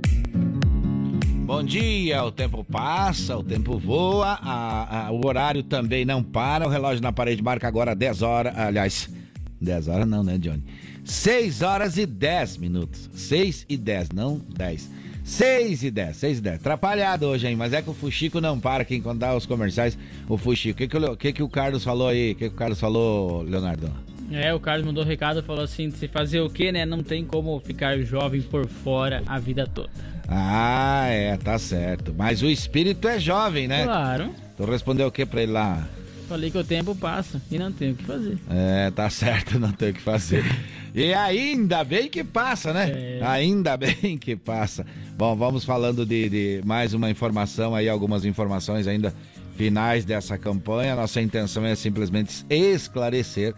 Bom dia, o tempo passa, o tempo voa, a, a, o horário também não para, o relógio na parede marca agora 10 horas, aliás, 10 horas não, né, Johnny? 6 horas e 10 minutos. 6 e 10, não 10. 6 e 10, 6 e 10. Atrapalhado hoje, hein? Mas é que o Fuxico não para quem dá os comerciais. O Fuxico. O que, que, que, que o Carlos falou aí? O que, que o Carlos falou, Leonardo? É, o Carlos mandou um recado, falou assim, se fazer o quê, né? Não tem como ficar jovem por fora a vida toda. Ah, é, tá certo. Mas o espírito é jovem, né? Claro. Tu respondeu o que pra ele lá? Falei que o tempo passa e não tem o que fazer. É, tá certo, não tem o que fazer. E ainda bem que passa, né? É. Ainda bem que passa. Bom, vamos falando de, de mais uma informação aí, algumas informações ainda finais dessa campanha. Nossa intenção é simplesmente esclarecer.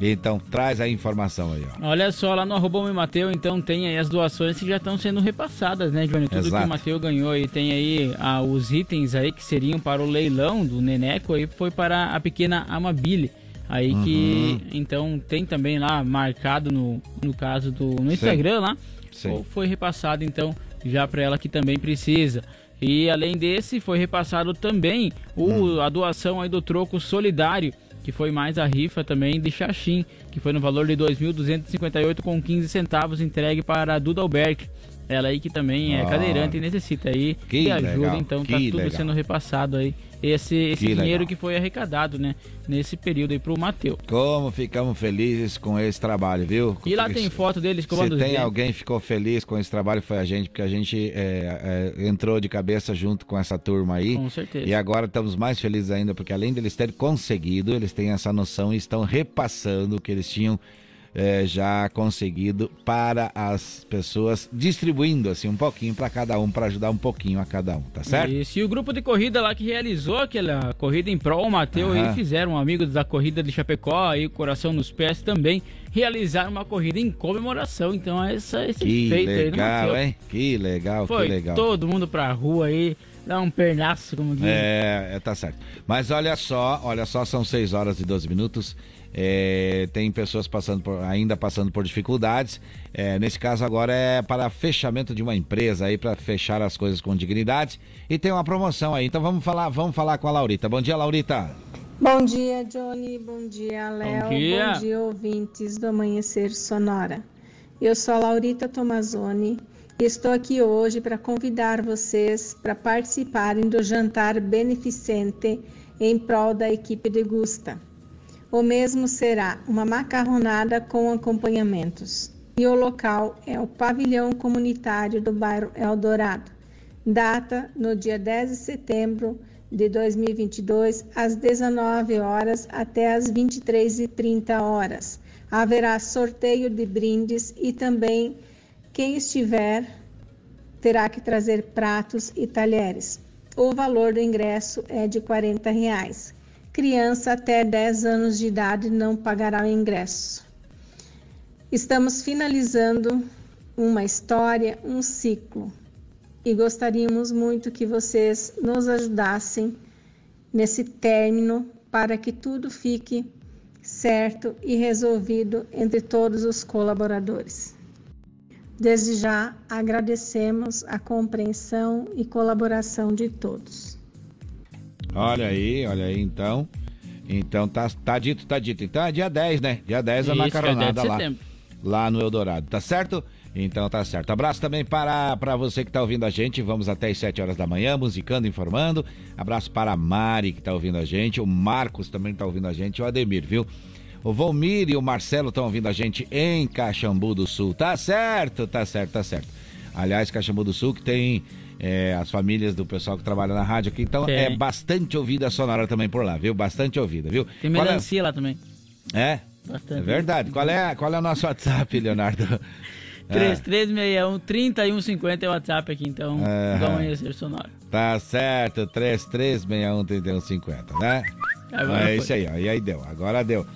Então traz a informação aí, ó. Olha só, lá no arroba me Mateu, então tem aí as doações que já estão sendo repassadas, né, Johnny? Tudo Exato. que o Mateu ganhou e tem aí ah, os itens aí que seriam para o leilão do Neneco aí foi para a pequena Amabile. Aí que Uhum. então tem também lá marcado no, no caso do no Instagram lá. Sim. Ou Foi repassado então já para ela que também precisa. E além desse, foi repassado também o, Hum. a doação aí do troco solidário, que foi mais a rifa também de Xaxim, que foi no valor de 2.258,15 centavos entregue para a Duda Alberg. Ela aí que também é Ah. cadeirante e necessita aí de ajuda, legal, então tá tudo legal. sendo repassado aí. Esse, esse Que dinheiro legal. que foi arrecadado, né, nesse período aí pro Mateu. Como ficamos felizes com esse trabalho, viu? E lá tem foto deles Se comando tem alguém que ficou feliz com esse trabalho foi a gente, porque a gente é, é, entrou de cabeça junto com essa turma aí. Com certeza. E agora estamos mais felizes ainda, porque além deles terem conseguido, eles têm essa noção e estão repassando o que eles tinham é, já conseguido para as pessoas, distribuindo assim um pouquinho para cada um, para ajudar um pouquinho a cada um, tá certo? Isso, e o grupo de corrida lá que realizou aquela corrida em prol, o Matheus, aí fizeram amigos da corrida de Chapecó, aí o Coração nos Pés também, realizaram uma corrida em comemoração. Então, essa, esse Que feito aí, né, legal, Matheus? hein? Que legal, Foi que legal. todo mundo pra rua aí, dar um pernaço, como diz. É, é, tá certo. Mas olha só, olha só, são 6 horas e 12 minutos. É, tem pessoas passando por- ainda passando por dificuldades. É, nesse caso agora é para fechamento de uma empresa aí para fechar as coisas com dignidade e tem uma promoção aí. Então vamos falar, vamos falar com a Laurita. Bom dia, Laurita. Bom dia, Johnny. Bom dia, Léo. dia. Bom dia, ouvintes do Amanhecer Sonora. Eu sou a Laurita Tomazoni e estou aqui hoje para convidar vocês para participarem do jantar beneficente em prol da equipe de Gusta. O mesmo será uma macarronada com acompanhamentos. E o local é o pavilhão comunitário do bairro Eldorado. Data no dia 10 de setembro de 2022, às 19 horas até às 23h30 horas. Haverá sorteio de brindes e também quem estiver terá que trazer pratos e talheres. O valor do ingresso é de 40 reais. Criança até 10 anos de idade não pagará o ingresso. Estamos finalizando uma história, um ciclo e gostaríamos muito que vocês nos ajudassem nesse término para que tudo fique certo e resolvido entre todos os colaboradores. Desde já agradecemos a compreensão e colaboração de todos. Olha aí, olha aí, então. Então tá, tá dito, tá dito. Então é dia 10, né? Dia 10 a Isso, macaronada dia 10 de lá. Lá no Eldorado, tá certo? Então tá certo. Abraço também para, para você que tá ouvindo a gente. Vamos até as 7 horas da manhã, musicando, informando. Abraço para a Mari que tá ouvindo a gente. O Marcos também tá ouvindo a gente. O Ademir, viu? O Volmir e o Marcelo estão ouvindo a gente em Caxambu do Sul. Tá certo, tá certo, tá certo. Aliás, Caxambu do Sul que tem é, as famílias do pessoal que trabalha na rádio aqui. Então Tem. é bastante ouvida a sonora também por lá, viu? Bastante ouvida, viu? Tem é- melancia lá também. É? Bastante. É verdade. Qual é, qual é o nosso WhatsApp, Leonardo? É, 3361 3150 é o WhatsApp aqui, então, Aham. do Amanhecer Sonoro. tá certo, 33613150, né? Agora é foi. isso aí, ó. E aí deu, agora deu.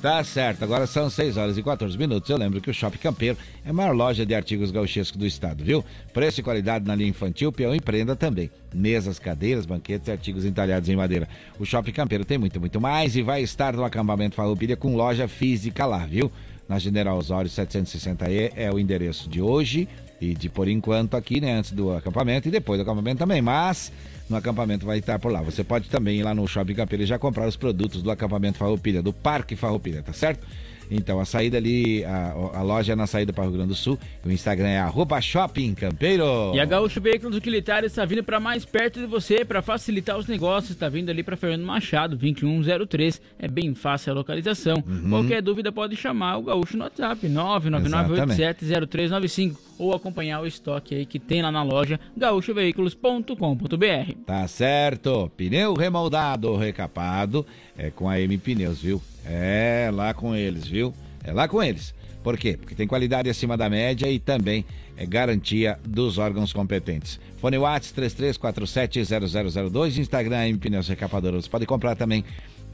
Tá certo, agora são 6 horas e 14 minutos. Eu lembro que o Shopping Campeiro é a maior loja de artigos gauchescos do estado, viu? Preço e qualidade na linha infantil, peão e prenda também. Mesas, cadeiras, banquetes e artigos entalhados em madeira. O Shopping Campeiro tem muito, muito mais e vai estar no acampamento Farroupilha com loja física lá, viu? Na General Osório 760E é o endereço de hoje e de por enquanto aqui, né? Antes do acampamento e depois do acampamento também, mas no acampamento vai estar por lá. Você pode também ir lá no Shopping Campeiro e já comprar os produtos do acampamento Farroupilha, do Parque Farroupilha, tá certo? Então, a saída ali, a, a loja é na saída para o Rio Grande do Sul. O Instagram é arroba Shopping Campeiro. E a Gaúcho Veículos Utilitários está vindo para mais perto de você para facilitar os negócios. Está vindo ali para Fernando Machado, 2103. É bem fácil a localização. Uhum. Qualquer dúvida pode chamar o Gaúcho no WhatsApp 999870395 ou acompanhar o estoque aí que tem lá na loja gaúchoveículos.com.br. Tá certo. Pneu remoldado, recapado, é com a M Pneus, viu? É lá com eles, viu? É lá com eles. Por quê? Porque tem qualidade acima da média e também é garantia dos órgãos competentes. Fone Whats 33470002, Instagram M Pneus Recapadora. Você pode comprar também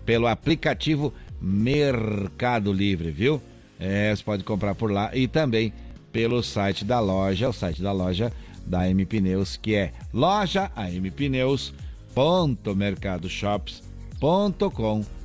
pelo aplicativo Mercado Livre, viu? É, você pode comprar por lá e também pelo site da loja, o site da loja da M Pneus, que é loja ampneus.mercadoshops.com.br.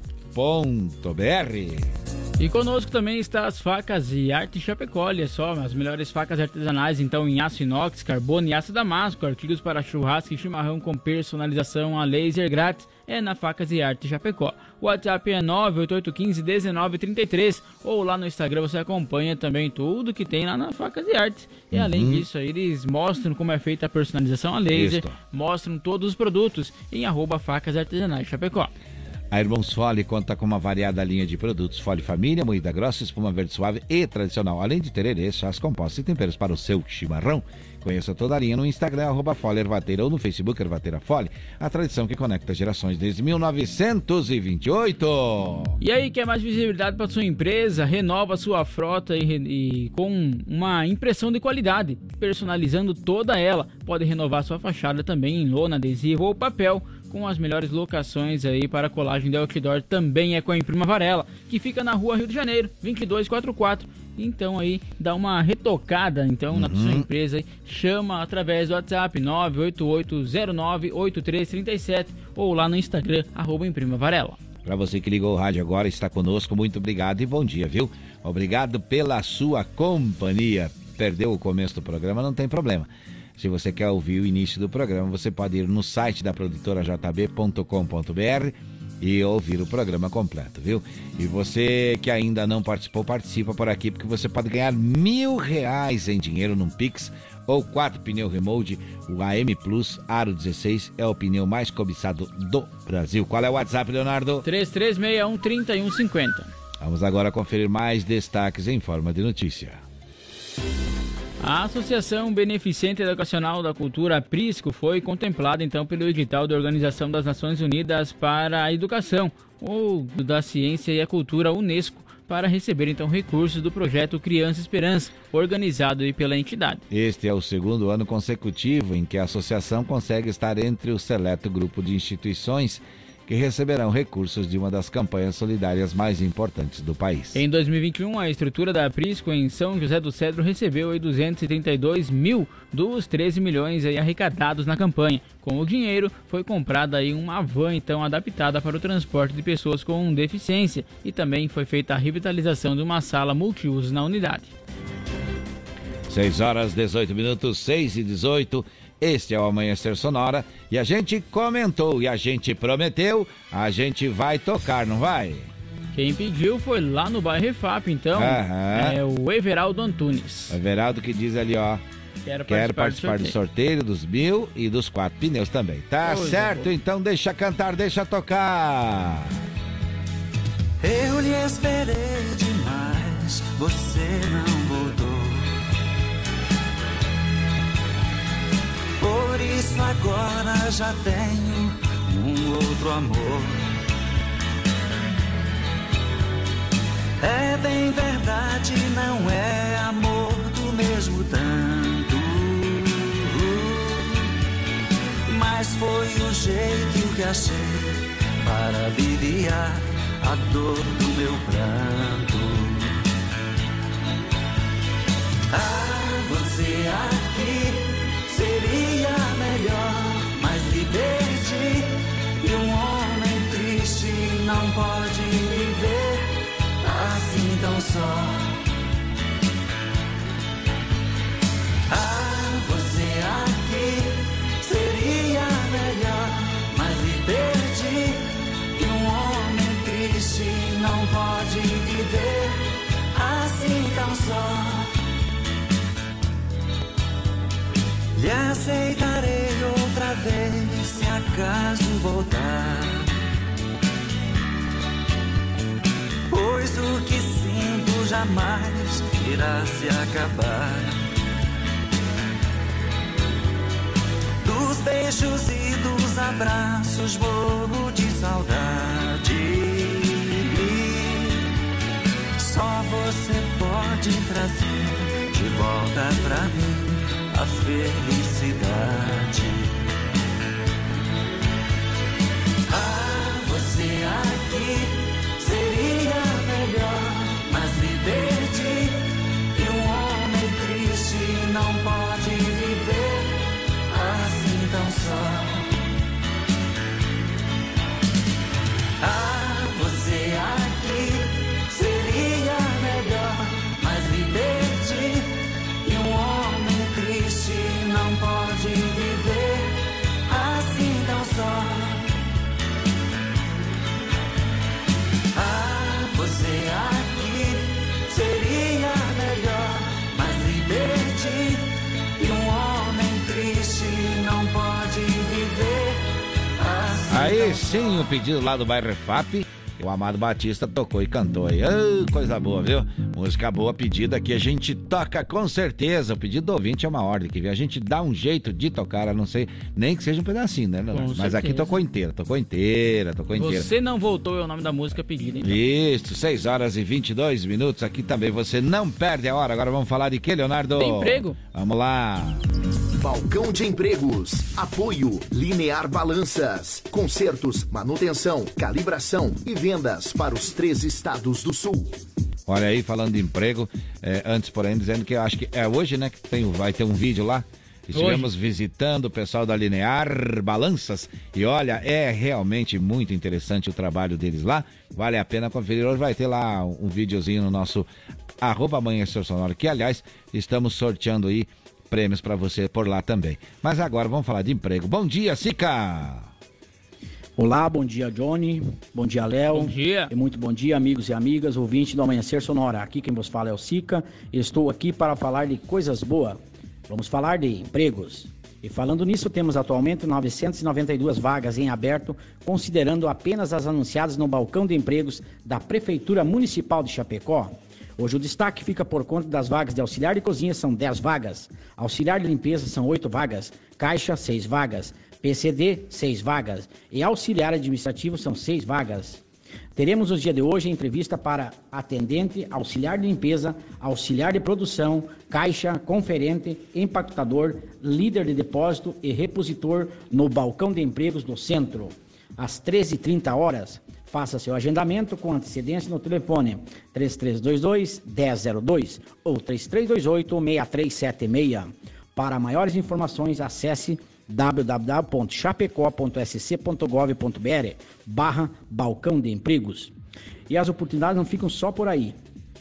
E conosco também está as facas e arte Chapecó, olha só, as melhores facas artesanais, então em aço inox, carbono e aço damasco, artigos para churrasco e chimarrão com personalização a laser grátis, é na Facas e Arte Chapecó. O WhatsApp é 988151933 ou lá no Instagram você acompanha também tudo que tem lá na Facas e Artes. E uhum. além disso, eles mostram como é feita a personalização a laser, Isso. mostram todos os produtos em arroba Facas Artesanais Chapecó. A Irmãos Fole conta com uma variada linha de produtos Fole Família, moída grossa, espuma verde suave e tradicional, além de tererê, chás compostos e temperos para o seu chimarrão. Conheça toda a linha no Instagram, arroba Fole Ervateira ou no Facebook Ervateira Fole, a tradição que conecta gerações desde 1928. E aí, quer mais visibilidade para sua empresa? Renova sua frota e, e com uma impressão de qualidade, personalizando toda ela. Pode renovar sua fachada também em lona, adesivo ou papel com as melhores locações aí para colagem de outdoor também é com a Imprima Varela, que fica na rua Rio de Janeiro, 2244. Então aí dá uma retocada então uhum. na sua empresa aí, chama através do WhatsApp 988098337 ou lá no Instagram arroba Imprima Varela. Para você que ligou o rádio agora, está conosco, muito obrigado e bom dia, viu? Obrigado pela sua companhia. Perdeu o começo do programa, não tem problema. Se você quer ouvir o início do programa, você pode ir no site da produtora jb.com.br e ouvir o programa completo, viu? E você que ainda não participou, participa por aqui, porque você pode ganhar mil reais em dinheiro num Pix ou quatro pneu remote. O AM Plus Aro 16 é o pneu mais cobiçado do Brasil. Qual é o WhatsApp, Leonardo? 3361 3150. Vamos agora conferir mais destaques em forma de notícia. A Associação Beneficente Educacional da Cultura, Prisco, foi contemplada então pelo edital da Organização das Nações Unidas para a Educação, ou da Ciência e a Cultura, Unesco, para receber então recursos do projeto Criança Esperança, organizado pela entidade. Este é o segundo ano consecutivo em que a associação consegue estar entre o seleto grupo de instituições que receberão recursos de uma das campanhas solidárias mais importantes do país. Em 2021, a estrutura da Prisco em São José do Cedro recebeu 232 mil dos 13 milhões arrecadados na campanha. Com o dinheiro, foi comprada aí uma van então adaptada para o transporte de pessoas com deficiência e também foi feita a revitalização de uma sala multiuso na unidade. 6 horas 18 minutos, 6 e 18. Este é o Amanhecer Sonora e a gente comentou e a gente prometeu, a gente vai tocar, não vai? Quem pediu foi lá no bairro Refap, então. Aham. É o Everaldo Antunes. O Everaldo que diz ali, ó. Quero participar, Quero participar do, sorteio. do, sorteio. dos mil e dos quatro pneus também. Tá certo? Então deixa cantar, deixa tocar. Eu lhe esperei demais, você não Por isso agora já tenho um outro amor. É bem verdade, não é amor do mesmo tanto. Mas foi o jeito que achei para aliviar a dor do meu pranto. Ah, você aqui seria melhor, mas lhe perdi. E um homem triste não pode viver assim tão só. Ah, você aqui seria melhor, mas lhe perdi. E um homem triste não pode viver Aceitarei outra vez se acaso voltar. Pois o que sinto jamais irá se acabar. Dos beijos e dos abraços morro de saudade. Só você pode trazer de volta pra mim a felicidade. Ah, você aqui seria melhor, mas me perdi. E um homem triste não pode viver assim tão só. Ah, sim, o pedido lá do bairro FAP. O Amado Batista tocou e cantou aí. Ah, coisa boa, viu? Música boa pedida que a gente toca com certeza. O pedido do ouvinte é uma ordem que a gente dá um jeito de tocar, a não sei, nem que seja um pedacinho, né? Leonardo? Mas aqui certeza. tocou inteira, tocou inteira, tocou inteira. Você não voltou é o nome da música pedida, então. Isso, 6 horas e 22 minutos. Aqui também você não perde a hora. Agora vamos falar de que, Leonardo? De emprego. Vamos lá. Balcão de Empregos. Apoio Linear Balanças. Consertos, manutenção, calibração e vendas para os três estados do sul. Olha aí, falando de emprego, é, antes, porém, dizendo que eu acho que é hoje, né, que tem, vai ter um vídeo lá. Estivemos visitando o pessoal da Linear Balanças e olha, é realmente muito interessante o trabalho deles lá. Vale a pena conferir. Hoje vai ter lá um videozinho no nosso arroba Amanhecer Sonoro, que aliás, estamos sorteando aí prêmios para você por lá também. Mas agora vamos falar de emprego. Bom dia, Sica! Olá, bom dia, Johnny. Bom dia, Léo. Bom dia. E muito bom dia, amigos e amigas, ouvintes do Amanhecer Sonora. Aqui quem vos fala é o Sica. Estou aqui para falar de coisas boas. Vamos falar de empregos. E falando nisso, temos atualmente 992 vagas em aberto, considerando apenas as anunciadas no balcão de empregos da Prefeitura Municipal de Chapecó. Hoje o destaque fica por conta das vagas de auxiliar de cozinha, são 10 vagas. Auxiliar de limpeza são 8 vagas. Caixa, 6 vagas. PCD, 6 vagas. E auxiliar administrativo são 6 vagas. Teremos nos dias de hoje entrevista para atendente, auxiliar de limpeza, auxiliar de produção, caixa, conferente, empacotador, líder de depósito e repositor no balcão de empregos do centro. Às 13h30 horas, faça seu agendamento com antecedência no telefone 3322 1002 ou 3328 6376. Para maiores informações, acesse www.chapecó.sc.gov.br barra balcão de empregos. E as oportunidades não ficam só por aí.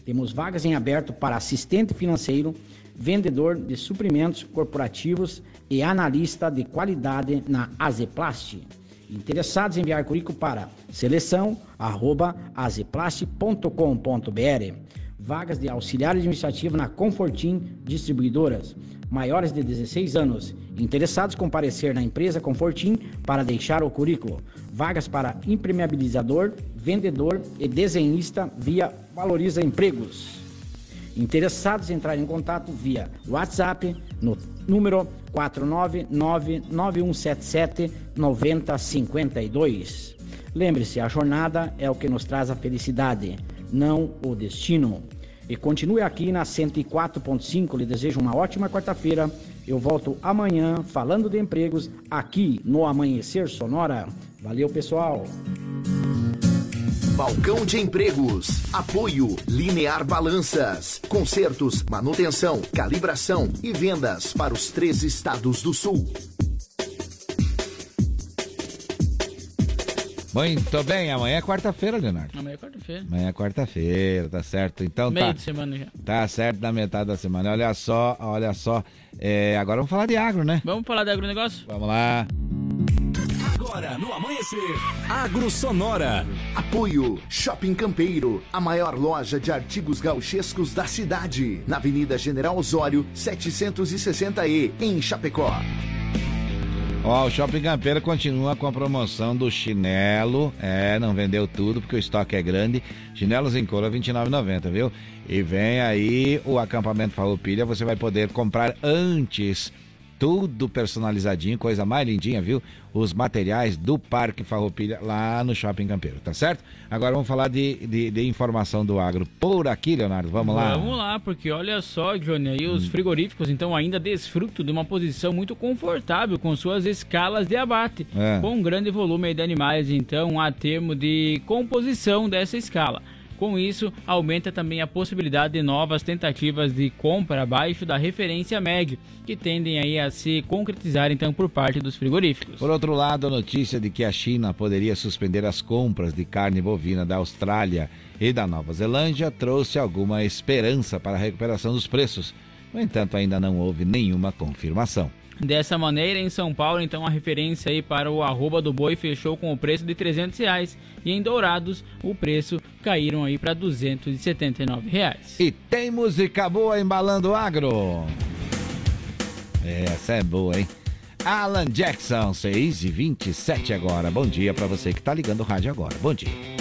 Temos vagas em aberto para assistente financeiro, vendedor de suprimentos corporativos e analista de qualidade na Azeplast. Interessados em enviar currículo para seleção@azeplast.com.br. Vagas de auxiliar administrativo na Confortim Distribuidoras. Maiores de 16 anos. Interessados comparecer na empresa Confortim para deixar o currículo. Vagas para impermeabilizador, vendedor e desenhista via Valoriza Empregos. Interessados entrar em contato via WhatsApp no número 499-9177-9052. Lembre-se, a jornada é o que nos traz a felicidade, não o destino. E continue aqui na 104.5. Lhe desejo uma ótima quarta-feira. Eu volto amanhã falando de empregos aqui no Amanhecer Sonora. Valeu, pessoal! Balcão de Empregos. Apoio Linear Balanças. Consertos, manutenção, calibração e vendas para os três estados do sul. Muito bem, amanhã é quarta-feira, Leonardo. Amanhã é quarta-feira. Amanhã é quarta-feira, tá certo? Então Meio tá. de semana já. Tá certo na metade da semana. Olha só, olha só. É, agora vamos falar de agro, né? Vamos falar de agronegócio? Vamos lá. Agora no Amanhecer, Agro Sonora. Apoio Shopping Campeiro, a maior loja de artigos gauchescos da cidade, na Avenida General Osório, 760E, em Chapecó. Ó, o Shopping Campeiro continua com a promoção do chinelo. É, não vendeu tudo porque o estoque é grande. Chinelos em couro R$ 29,90, viu? E vem aí o acampamento Farroupilha. Você vai poder comprar antes tudo personalizadinho, coisa mais lindinha, viu? Os materiais do Parque Farroupilha lá no Shopping Campeiro, tá certo? Agora vamos falar de, de, de informação do agro por aqui, Leonardo, vamos lá? Vamos lá, porque olha só, Johnny, aí os hum. frigoríficos então ainda desfrutam de uma posição muito confortável com suas escalas de abate, é. com um grande volume de animais, então a termo de composição dessa escala. Com isso, aumenta também a possibilidade de novas tentativas de compra abaixo da referência MEG, que tendem aí a se concretizar então por parte dos frigoríficos. Por outro lado, a notícia de que a China poderia suspender as compras de carne bovina da Austrália e da Nova Zelândia trouxe alguma esperança para a recuperação dos preços. No entanto, ainda não houve nenhuma confirmação. Dessa maneira, em São Paulo, então a referência aí para o arroba do boi fechou com o preço de 300 reais e em Dourados o preço caíram aí para 279 reais. E tem música boa embalando agro. Essa é boa, hein? Alan Jackson, 6 e 27 agora. Bom dia para você que tá ligando o rádio agora. Bom dia.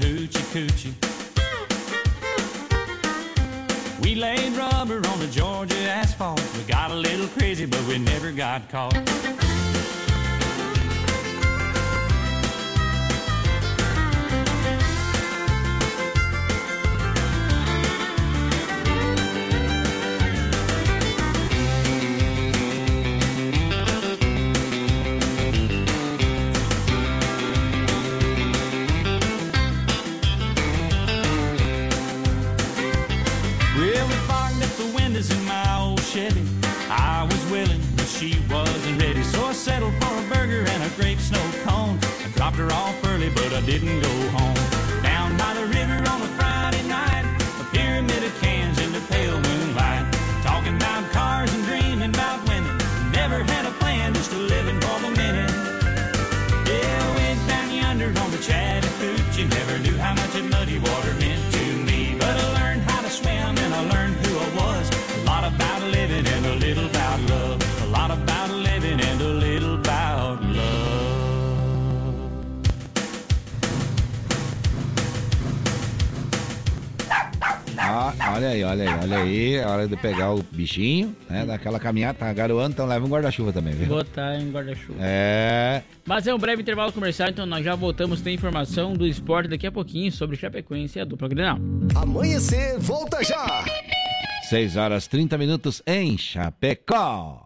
hoochie coochie. We laid rubber on the Georgia asphalt. We got a little crazy, but we never got caught. De pegar o bichinho, né? Daquela caminhada, tá garoando, então leva um guarda-chuva também, viu? Botar em guarda-chuva. É. Mas é um breve intervalo comercial, então nós já voltamos. Tem informação do esporte daqui a pouquinho sobre Chapecoense e a dupla Grenal. Amanhecer, volta já! 6 horas 30 minutos em Chapecó.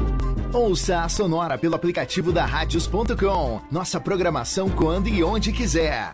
Ouça a Sonora pelo aplicativo da Radios.com. Nossa programação quando e onde quiser.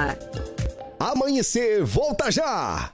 Amanhecer, volta já!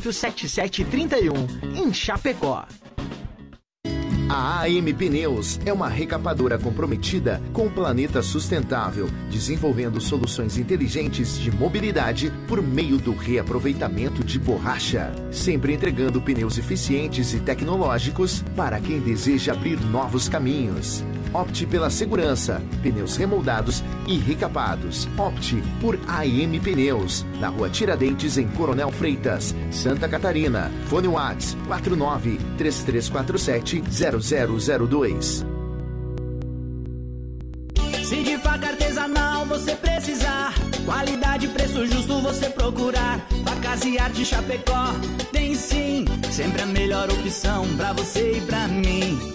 7731 em Chapecó. A AM Pneus é uma recapadora comprometida com o planeta sustentável, desenvolvendo soluções inteligentes de mobilidade por meio do reaproveitamento de borracha, sempre entregando pneus eficientes e tecnológicos para quem deseja abrir novos caminhos. Opte pela segurança, pneus remoldados e recapados. Opte por AM Pneus, na rua Tiradentes, em Coronel Freitas, Santa Catarina. Fone Whats 49 3347 0002. Se de faca artesanal você precisar, qualidade e preço justo você procurar. Facas e arte Chapecó, tem sim, sempre a melhor opção pra você e pra mim.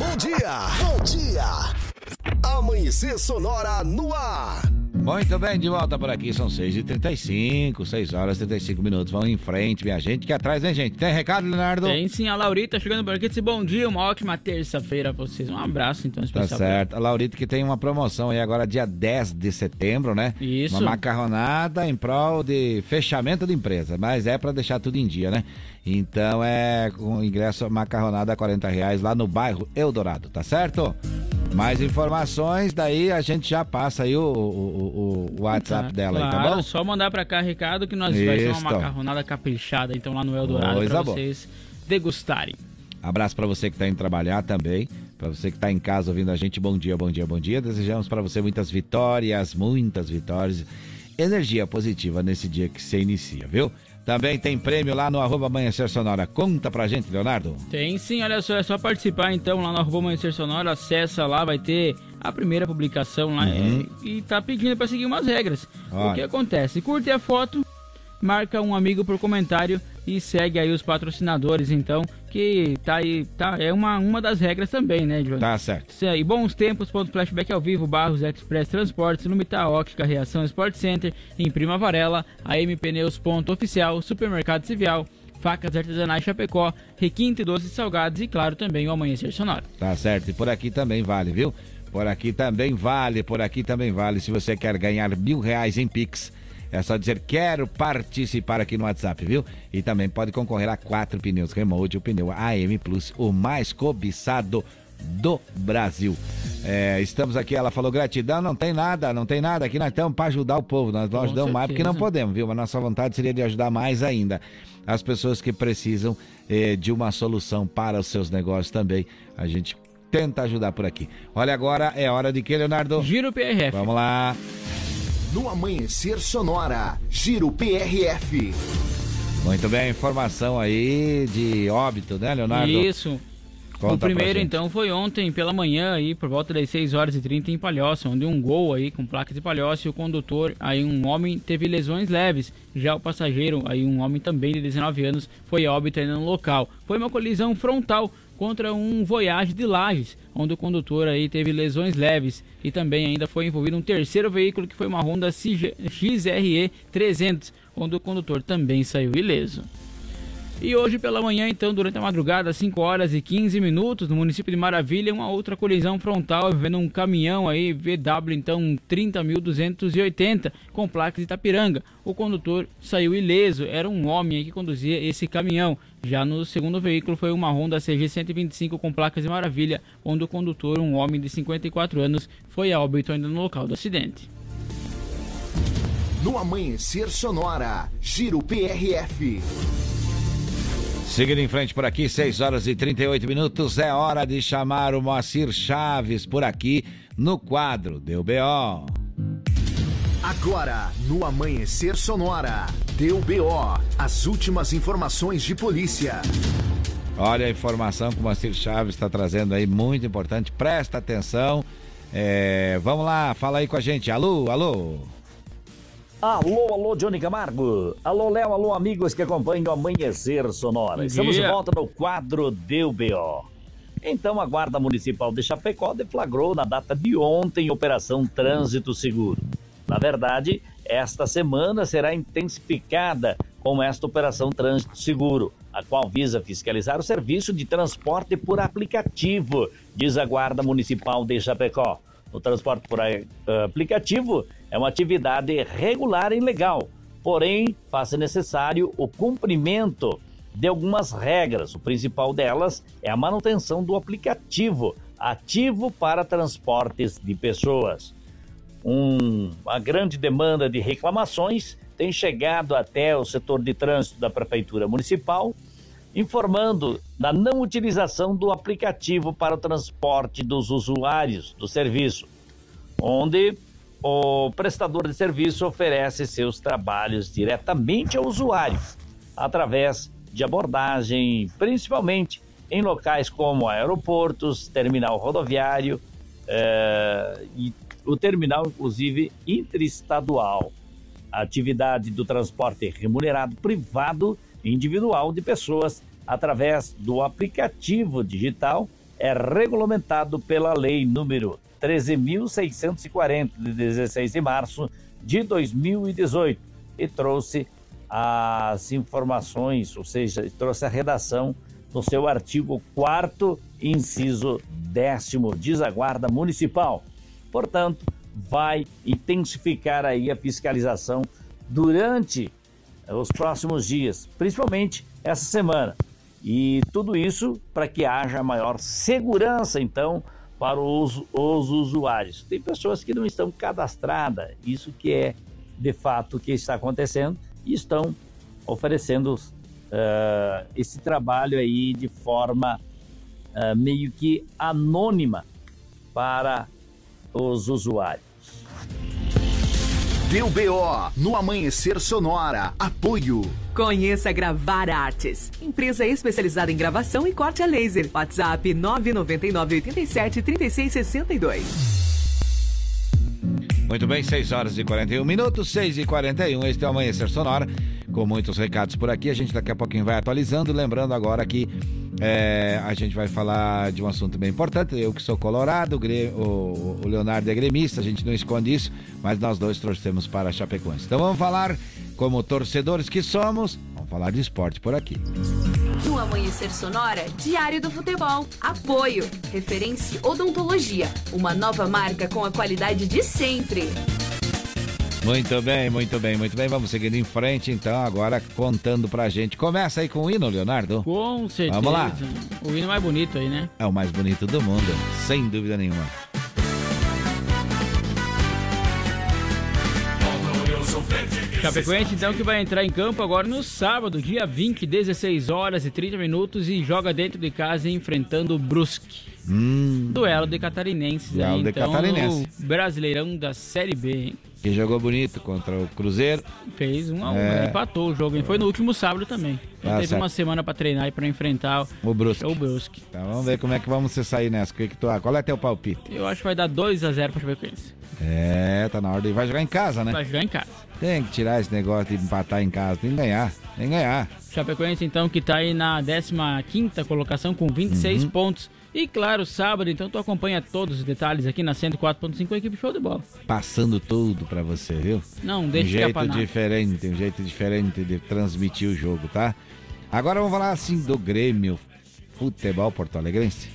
Bom dia! Bom dia! Amanhecer Sonora no ar. Muito bem, de volta por aqui, são 6h35, 6 horas e 35 minutos. Vamos em frente, minha gente, que atrás, né, gente? Tem recado, Leonardo? Tem sim, a Laurita chegando por aqui, disse bom dia, uma ótima terça-feira pra vocês. Um abraço, então, Tá especial. certo. A Laurita que tem uma promoção aí agora, dia 10 de setembro, né? Isso. Uma macarronada em prol de fechamento de empresa, mas é pra deixar tudo em dia, né? Então é com ingresso macarronada a 40 reais lá no bairro Eldorado, tá certo? Mais informações, daí a gente já passa aí o, o, o- WhatsApp Tá, dela aí, tá claro, bom? só mandar pra cá, Ricardo, que nós vai Isso. uma macarronada caprichada, então, lá no Eldorado, Coisa pra boa. vocês degustarem. Abraço pra você que tá indo trabalhar também. Pra você que tá em casa ouvindo a gente, bom dia, bom dia, bom dia. Desejamos pra você muitas vitórias, muitas vitórias. energia positiva nesse dia que você inicia, viu? Também tem prêmio lá no arroba Amanhecer Sonora. Conta pra gente, Leonardo. Tem sim, olha só, é só participar então lá no arroba Amanhecer Sonora, acessa lá, vai ter a primeira publicação lá Uhum. é, e tá pedindo pra seguir umas regras. Olha. O que acontece? Curte a foto, marca um amigo por comentário e segue aí os patrocinadores então, que tá aí, tá, é uma, uma das regras também, né, João? Tá certo. Isso aí, bons tempos, ponto flashback ao vivo, Barros Express Transportes, Lumita Óptica, Reação Sport Center, em Prima Varela, AM Pneus ponto oficial, Supermercado Civil, Facas Artesanais Chapecó, Requinte Doces Salgados e claro também o Amanhecer Sonoro. Tá certo. E por aqui também vale, viu? Por aqui também vale, por aqui também vale. Se você quer ganhar mil reais em Pix, é só dizer quero participar aqui no WhatsApp, viu? E também pode concorrer a quatro pneus Remote, o pneu AM Plus, o mais cobiçado do Brasil. É, estamos aqui, ela falou gratidão, não tem nada, não tem nada. Aqui nós estamos para ajudar o povo, nós não ajudamos mais porque não podemos, viu? Mas nossa vontade seria de ajudar mais ainda as pessoas que precisam eh, de uma solução para os seus negócios também. A gente tenta ajudar por aqui. Olha, agora é hora de que, Leonardo? Giro PRF. Vamos lá. No Amanhecer Sonora, Giro PRF. Muito bem, informação aí de óbito, né, Leonardo? Isso. Conta o primeiro, então, foi ontem pela manhã, aí, por volta das 6 horas e 30 em Palhoça, onde um gol aí com placa de Palhoça e o condutor, aí um homem, teve lesões leves. Já o passageiro, aí um homem também de 19 anos, foi óbito ainda no local. Foi uma colisão frontal contra um Voyage de Lages, onde o condutor aí teve lesões leves e também ainda foi envolvido um terceiro veículo que foi uma Honda XRE 300, onde o condutor também saiu ileso. E hoje pela manhã, então, durante a madrugada, 5 horas e 15 minutos, no município de Maravilha, uma outra colisão frontal envolvendo um caminhão aí, VW, então 30.280, com placa de Itapiranga. O condutor saiu ileso, era um homem que conduzia esse caminhão. Já no segundo veículo foi uma Honda CG 125 com placas de Maravilha, onde o condutor, um homem de 54 anos, foi a óbito ainda no local do acidente. No Amanhecer Sonora, Giro PRF. Seguindo em frente por aqui, 6 horas e 38 minutos, é hora de chamar o Moacir Chaves por aqui no quadro Deu BO. Agora, no Amanhecer Sonora, deu BO, as últimas informações de polícia. Olha a informação que o Moacir Chaves está trazendo aí, muito importante, presta atenção. É, vamos lá, fala aí com a gente. Alô, alô. Alô, alô, Johnny Camargo. Alô, Léo, alô, amigos que acompanham o Amanhecer Sonora. Estamos de volta no quadro Deu BO. Então, a Guarda Municipal de Chapecó deflagrou na data de ontem Operação Trânsito Seguro. Na verdade, esta semana será intensificada com esta Operação Trânsito Seguro, a qual visa fiscalizar o serviço de transporte por aplicativo, diz a Guarda Municipal de Chapecó. O transporte por eh, aplicativo é uma atividade regular e legal, porém faz necessário o cumprimento de algumas regras. O principal delas é a manutenção do aplicativo ativo para transportes de pessoas. Um- uma grande demanda de reclamações tem chegado até o setor de trânsito da Prefeitura Municipal, informando da não utilização do aplicativo para o transporte dos usuários do serviço, onde o prestador de serviço oferece seus trabalhos diretamente ao usuário, através de abordagem, principalmente em locais como aeroportos, terminal rodoviário eh, e o terminal, inclusive, interestadual. A atividade do transporte remunerado privado individual de pessoas através do aplicativo digital é regulamentado pela Lei número 13.640, de 16 de março de 2018, e trouxe as informações, ou seja, trouxe a redação no seu artigo 4 inciso 10 diz a Guarda Municipal. Portanto, vai intensificar aí a fiscalização durante eh, os próximos dias, principalmente essa semana. E tudo isso para que haja maior segurança, então, para os, os usuários. Tem pessoas que não estão cadastradas, isso que é de fato o que está acontecendo, e estão oferecendo eh, esse trabalho aí de forma eh, meio que anônima para os usuários. Deu BO no Amanhecer Sonora. Apoio. Conheça Gravar Artes, empresa especializada em gravação e corte a laser. WhatsApp 999 87 36 62. Muito bem, 6 horas e 41 minutos, 6 e 41 este é o Amanhecer Sonora, com muitos recados por aqui. A gente daqui a pouquinho vai atualizando. Lembrando agora que é, a gente vai falar de um assunto bem importante. Eu que sou colorado, o, o Leonardo é gremista, a gente não esconde isso, mas nós dois torcemos para a Chapecoense. Então vamos falar, como torcedores que somos, vamos falar de esporte por aqui. No Amanhecer Sonora, Diário do Futebol. Apoio. Referência Odontologia. Uma nova marca com a qualidade de sempre. Muito bem, muito bem, muito bem. Vamos seguindo em frente, então, agora contando pra gente. Começa aí com o hino, Leonardo. Com certeza. Vamos lá. O hino mais bonito aí, né? É o mais bonito do mundo, sem dúvida nenhuma. Chapecoense, então, que vai entrar em campo agora no sábado, dia 20, 16 horas e 30 minutos, e joga dentro de casa enfrentando o Brusque. Hum. Duelo de catarinenses. Duelo aí, de então, catarinense. o Brasileirão da Série B, hein? Que jogou bonito contra o Cruzeiro. Fez um a um, É. empatou o jogo, hein? Foi no último sábado também. Tá teve certo. uma semana pra treinar e pra enfrentar O Brusque. o Brusque. Então vamos ver como é que vamos se sair nessa. Que que tu, qual é teu palpite? Eu acho que vai dar 2x0 pra Chapecoense. É, tá na hora de. Vai jogar em casa, né? Vai jogar em casa. Tem que tirar esse negócio de empatar em casa. Tem que ganhar. Tem que ganhar. Chapecoense, então, que tá aí na 15 colocação com 26 Uhum. pontos. E claro, sábado, então tu acompanha todos os detalhes aqui na 104.5 equipe show de bola. Passando tudo pra você, viu? Não um deixa jeito escapar nada. diferente, um jeito diferente de transmitir o jogo, tá? Agora vamos falar assim do Grêmio Futebol Porto Alegrense.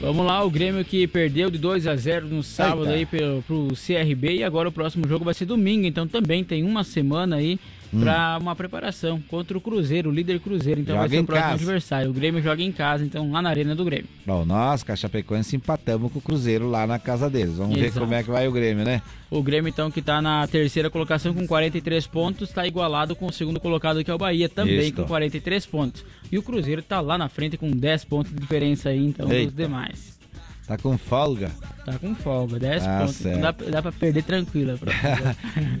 Vamos lá, o Grêmio que perdeu de 2 a 0 no sábado Eita. aí pro, pro CRB e agora o próximo jogo vai ser domingo, então também tem uma semana aí Hum. pra uma preparação contra o Cruzeiro, o líder Cruzeiro, então Joga vai ser o próximo casa. adversário. O Grêmio joga em casa, então lá na Arena do Grêmio. Bom, nós, Cachapecoense, empatamos com o Cruzeiro lá na casa deles. Vamos ver Exato. como é que vai o Grêmio, né? O Grêmio, então, que tá na terceira colocação com 43 pontos, tá igualado com o segundo colocado, que é o Bahia, também com 43 pontos. E o Cruzeiro tá lá na frente com 10 pontos de diferença aí, então, dos Eita. demais. Tá com folga. Tá com folga, 10 Tá pontos. Então dá, dá pra perder tranquilo. Pra...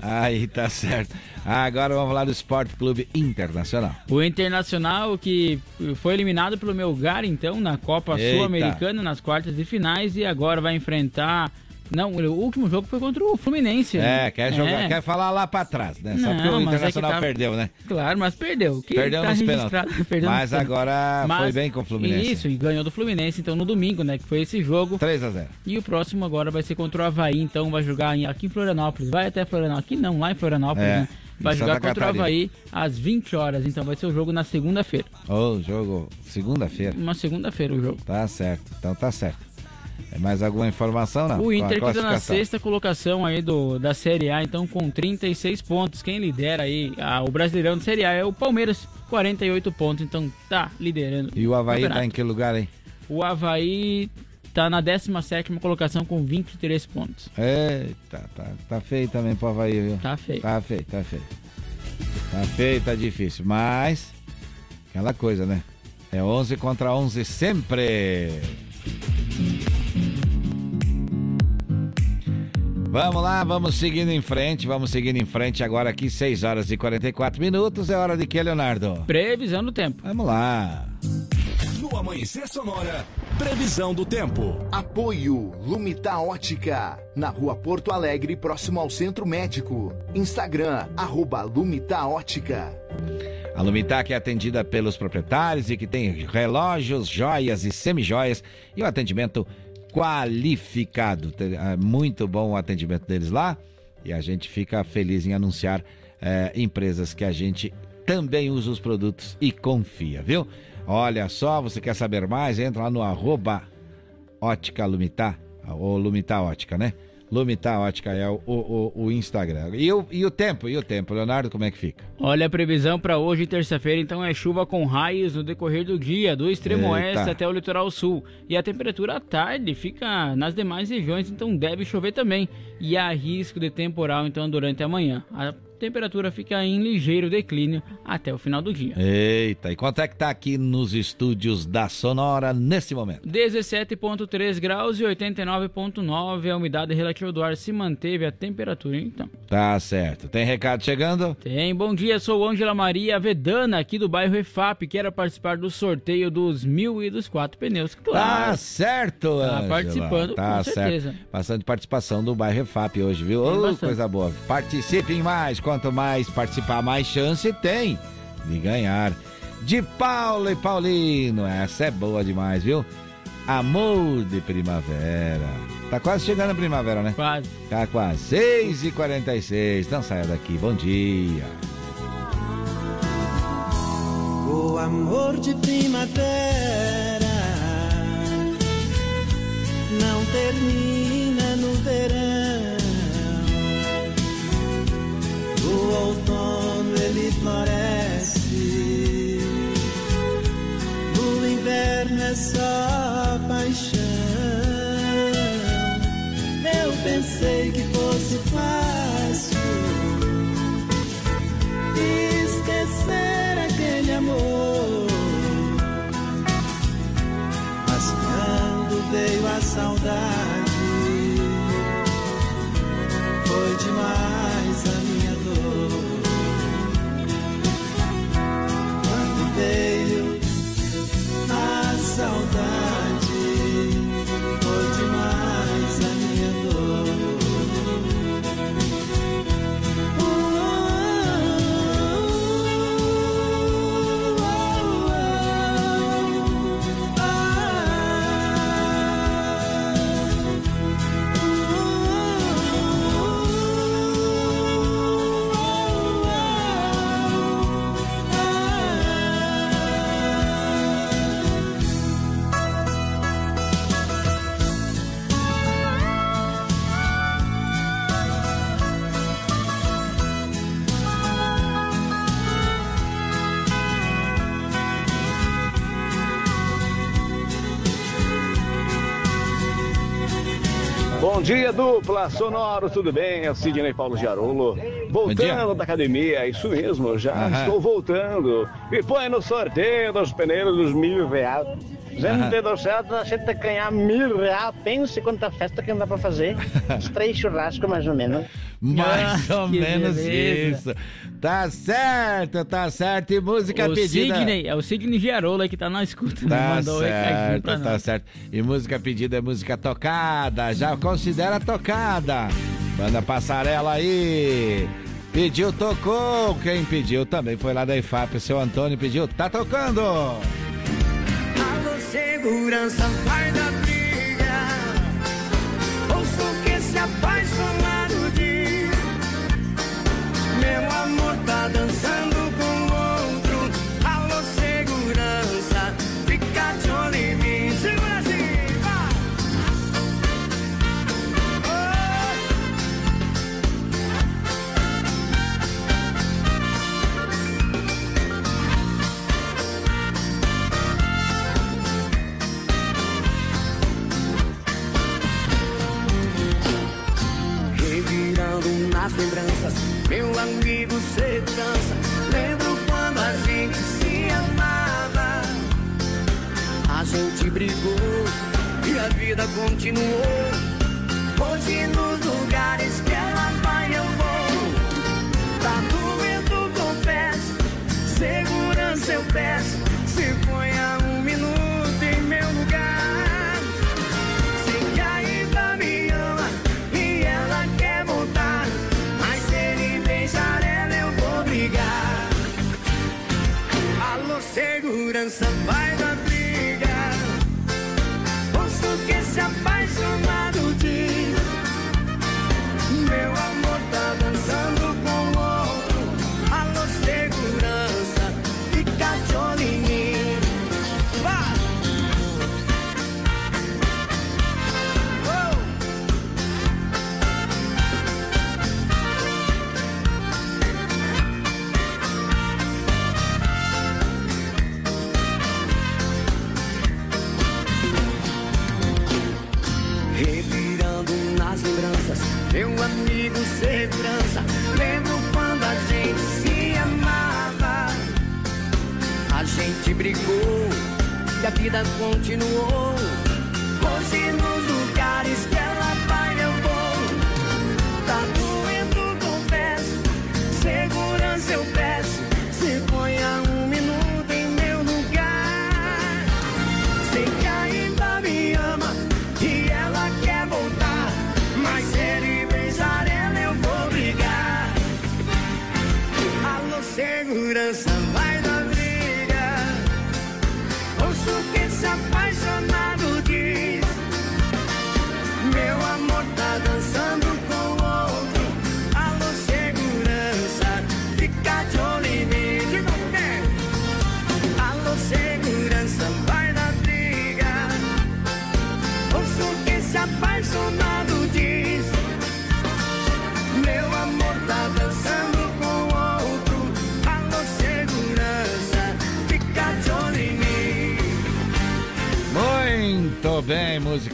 Aí tá certo. Agora vamos falar do Esporte Clube Internacional. O Internacional que foi eliminado pelo Melgar, então, na Copa. Sul-Americana, nas quartas de finais, e agora vai enfrentar. Não, o último jogo foi contra o Fluminense. né? É, quer jogar, É. quer falar lá pra trás, né? Só Não, que o é Internacional tá- perdeu, né? Claro, mas perdeu. Que Perdeu tá nos pênaltis. perdeu nos Mas pênaltis. agora foi bem com o Fluminense. Isso, e ganhou do Fluminense, então, no domingo, né? Que foi esse jogo. 3 a 0 E o próximo agora vai ser contra o Havaí, então vai jogar aqui em Florianópolis. Vai até Florianópolis. Aqui não, lá em Florianópolis. É, né? Vai jogar Santa contra o. Havaí às 20 horas. Então vai ser o jogo na segunda-feira. Ô, jogo segunda-feira. Uma segunda-feira o jogo. Tá certo, então tá certo. É mais alguma informação, não? O Inter que tá na sexta colocação aí do, da Série A, então com 36 pontos. Quem lidera aí a- o Brasileirão da Série A é o Palmeiras, 48 pontos. Então tá liderando. E o Havaí campeonato. tá em que lugar, hein? O Havaí tá na 17 colocação com 23 pontos. Eita, tá, tá feio também pro Havaí, viu? Tá feio. Tá feio, tá feio. Tá feio, tá difícil. Mas, aquela coisa, né? É 11 contra 11 sempre. Vamos lá, vamos seguindo em frente, vamos seguindo em frente agora aqui, 6 horas e 44 minutos. É hora de que, Leonardo? Previsão do tempo. Vamos lá. No Amanhecer Sonora, previsão do tempo. Apoio Lumita Ótica, na rua Porto Alegre, próximo ao Centro Médico. Instagram, arroba Lumita Ótica. A Lumitac é atendida pelos proprietários e que tem relógios, joias e semijoias e o atendimento qualificado. É Muito bom o atendimento deles lá e a gente fica feliz em anunciar é, empresas que a gente também usa os produtos e confia, viu? Olha só, você quer saber mais? Entra lá no arroba Ótica Lumitá, ou Lumitá Ótica, né? Lumitá Ótica é o, o, o Instagram. E o, e o tempo? E o tempo, Leonardo, como é que fica? Olha a previsão para hoje, terça-feira, então é chuva com raios no decorrer do dia, do extremo Eita. oeste até o litoral sul. E a temperatura à tarde fica nas demais regiões, então deve chover também. E há risco de temporal, então, durante a manhã. A temperatura fica em ligeiro declínio até o final do dia. Eita, e quanto é que tá aqui nos estúdios da Sonora nesse momento? 17,3 graus e 89,9 a umidade relativa do ar se manteve a temperatura, então. Tá certo. Tem recado chegando? Tem. Bom dia, sou Ângela Maria Vedana, aqui do bairro EFAP. Quero participar do sorteio dos mil e dos quatro pneus. Claro. Tá certo, Tá participando, tá com certo. certeza. Bastante participação do bairro EFAP hoje, viu? Ô, coisa boa. Participem mais. Quanto mais participar, mais chance tem de ganhar. De Paulo e Paulino. Essa é boa demais, viu? Amor de primavera. Tá quase chegando a primavera, né? Quase. Tá quase. 6 e 46 Não saia daqui. Bom dia. O amor de primavera não termina no verão. Floresce. No inverno é só paixão. Eu pensei que fosse fácil esquecer aquele amor. Mas quando veio a saudade, foi demais dia, dupla Sonoro, tudo bem? É Sidney Paulo Giarolo. Voltando da academia, isso mesmo, já Aham. estou voltando. E põe no sorteio dos pneus dos mil reais. Gente do céu, a gente tem que ganhar mil reais. Pense quanta festa que não dá pra fazer. Uns três churrascos, mais ou menos. Mais ou menos beleza. isso. Tá certo, tá certo. E música o pedida. Sidney, é o Sidney Giarola que tá na escuta. né? Tá Mandou recadinho pra certo, tá nós. certo. E música pedida é música tocada. Já considera tocada. Manda passarela aí. Pediu, tocou. Quem pediu também foi lá da IFAP. O seu Antônio pediu, tá tocando. Alô, segurança, vai da briga. Ouço que se apaixonado dançando com outro. Alô, segurança, fica de olho em mim. Segura assim, vai. Revirando nas lembranças, meu amigo segurança. Lembro quando a gente se amava. A gente brigou e a vida continuou. Hoje nos lugares que ela vai eu vou. Tá doendo, confesso. Segurança eu peço. Se ponha um minuto segurança, vai da briga. Ouço que se apaixonado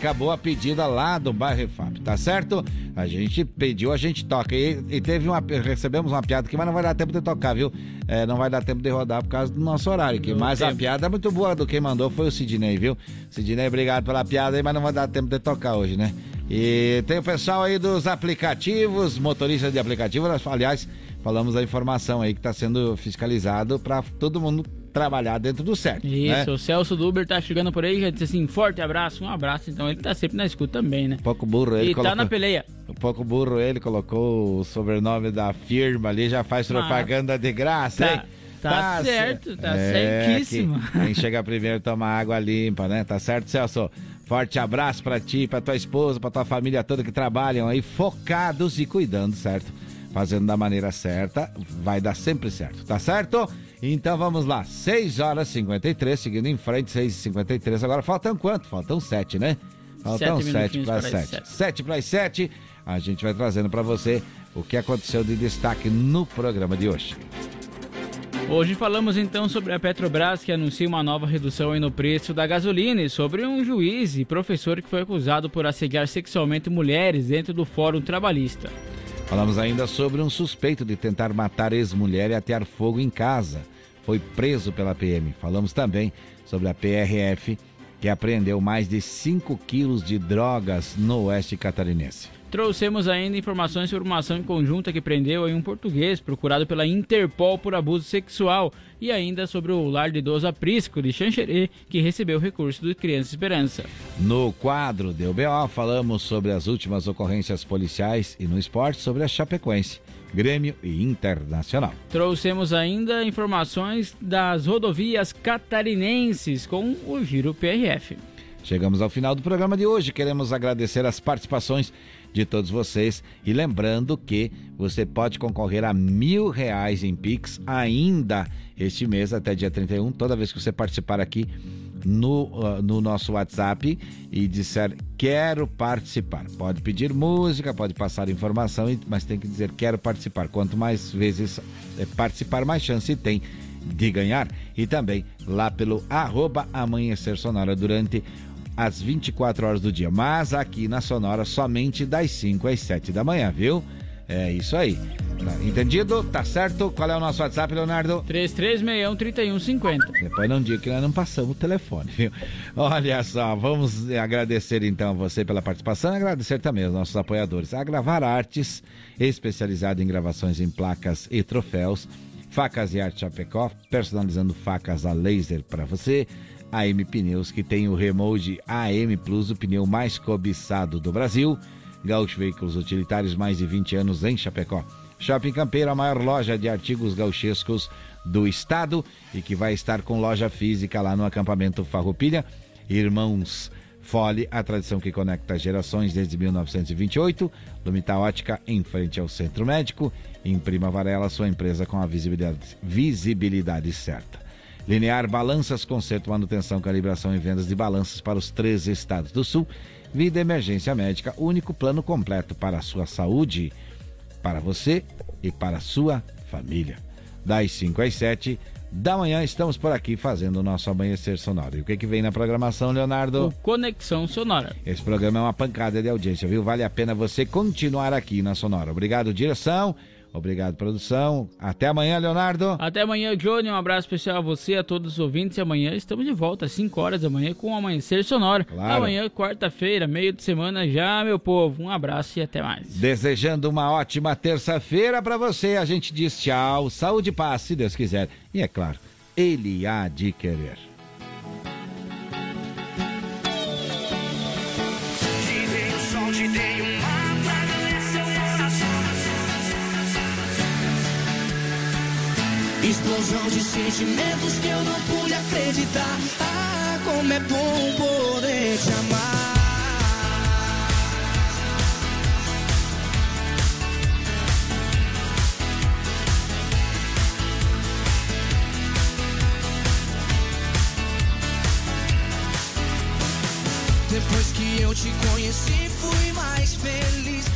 música boa pedida lá do bairro Refap, tá certo? A gente pediu, a gente toca. E, e teve uma. Recebemos uma piada aqui, mas não vai dar tempo de tocar, viu? É, não vai dar tempo de rodar por causa do nosso horário aqui. Do Mas a piada é muito boa do quem mandou foi o Sidney, viu? Sidney, obrigado pela piada aí, mas não vai dar tempo de tocar hoje, né? E tem o pessoal aí dos aplicativos, motoristas de aplicativo, aliás, falamos a informação aí que está sendo fiscalizado para todo mundo trabalhar dentro do certo. Isso, né? o Celso do Uber tá chegando por aí, já disse assim, forte abraço, um abraço, então ele tá sempre na escuta também, né? pouco burro ele E tá na peleia. Um pouco burro ele colocou o sobrenome da firma ali, já faz Ah, propaganda de graça, tá- hein? tá certo, tá É, certíssimo. que Quem chega primeiro toma água limpa, né? Tá certo, Celso? Forte abraço pra ti, pra tua esposa, pra tua família toda que trabalham aí focados e cuidando, certo? Fazendo da maneira certa, vai dar sempre certo, tá certo? Então vamos lá, 6 horas e 53, seguindo em frente, 6 e 53 Agora faltam quanto? Faltam 7, né? Faltam Sete 7 minutinhos para para as 7. sete. 7 para as 7, a gente vai trazendo para você o que aconteceu de destaque no programa de hoje. Hoje falamos então sobre a Petrobras que anuncia uma nova redução no preço da gasolina e sobre um juiz e professor que foi acusado por assediar sexualmente mulheres dentro do Fórum Trabalhista. Falamos ainda sobre um suspeito de tentar matar ex-mulher e atear fogo em casa. Foi preso pela PM. Falamos também sobre a PRF, que apreendeu mais de 5 quilos de drogas no oeste catarinense. Trouxemos ainda informações sobre uma ação em conjunta que prendeu um português procurado pela Interpol por abuso sexual e ainda sobre o lar de idoso aprisco de Xanxerê que recebeu recurso do Criança Esperança. No quadro do BO, falamos sobre as últimas ocorrências policiais e no esporte sobre a Chapecoense, Grêmio e Internacional. Trouxemos ainda informações das rodovias catarinenses com o Giro PRF. Chegamos ao final do programa de hoje. Queremos agradecer as participações de todos vocês e lembrando que você pode concorrer a mil reais em Pix ainda este mês até dia 31, toda vez que você participar aqui no, ah, no nosso WhatsApp e disser quero participar. Pode pedir música, pode passar informação, mas tem que dizer quero participar. Quanto mais vezes eh, participar, mais chance tem de ganhar. E também lá pelo arroba Amanhecer Sonora durante às 24 horas do dia. Mas aqui na Sonora somente das 5 às 7 da manhã, viu? É isso aí. Tá entendido? Tá certo? Qual é o nosso WhatsApp, Leonardo? 3361-3150. Depois não diga que nós não passamos o telefone, viu? Olha só, vamos agradecer então a você pela participação e agradecer também aos nossos apoiadores. A Gravar Artes, especializada em gravações em placas e troféus. Facas e Arte Chapecó, personalizando facas a laser para você. AM Pneus, que tem o remold AM Plus, o pneu mais cobiçado do Brasil. Gaúcho Veículos Utilitários, mais de 20 anos em Chapecó. Shopping Campeiro, a maior loja de artigos gauchescos do estado e que vai estar com loja física lá no acampamento Farroupilha. Irmãos Fole, a tradição que conecta gerações desde 1928. Lumita Ótica, em frente ao Centro Médico. Imprima Varela, sua empresa com a visibilidade, visibilidade certa. Linear Balanças, conserto, manutenção, calibração e vendas de balanças para os três estados do sul. Vida Emergência Médica, único plano completo para a sua saúde, para você e para a sua família. Das 5 às 7 da manhã estamos por aqui fazendo o nosso amanhecer sonoro. E o que, que vem na programação, Leonardo? O Conexão Sonora. Esse programa é uma pancada de audiência, viu? Vale a pena você continuar aqui na Sonora. Obrigado, direção. Obrigado, produção. Até amanhã, Leonardo. Até amanhã, Johnny. Um abraço especial a você, a todos os ouvintes. E amanhã estamos de volta às 5 horas da manhã com o Amanhecer Sonoro. Claro. Amanhã, quarta-feira, meio de semana já, meu povo. Um abraço e até mais. Desejando uma ótima terça-feira para você. A gente diz tchau, saúde e paz, se Deus quiser. E é claro, ele há de querer. Explosão de sentimentos que eu não pude acreditar. Ah, como é bom poder te amar. Depois que eu te conheci, fui mais feliz.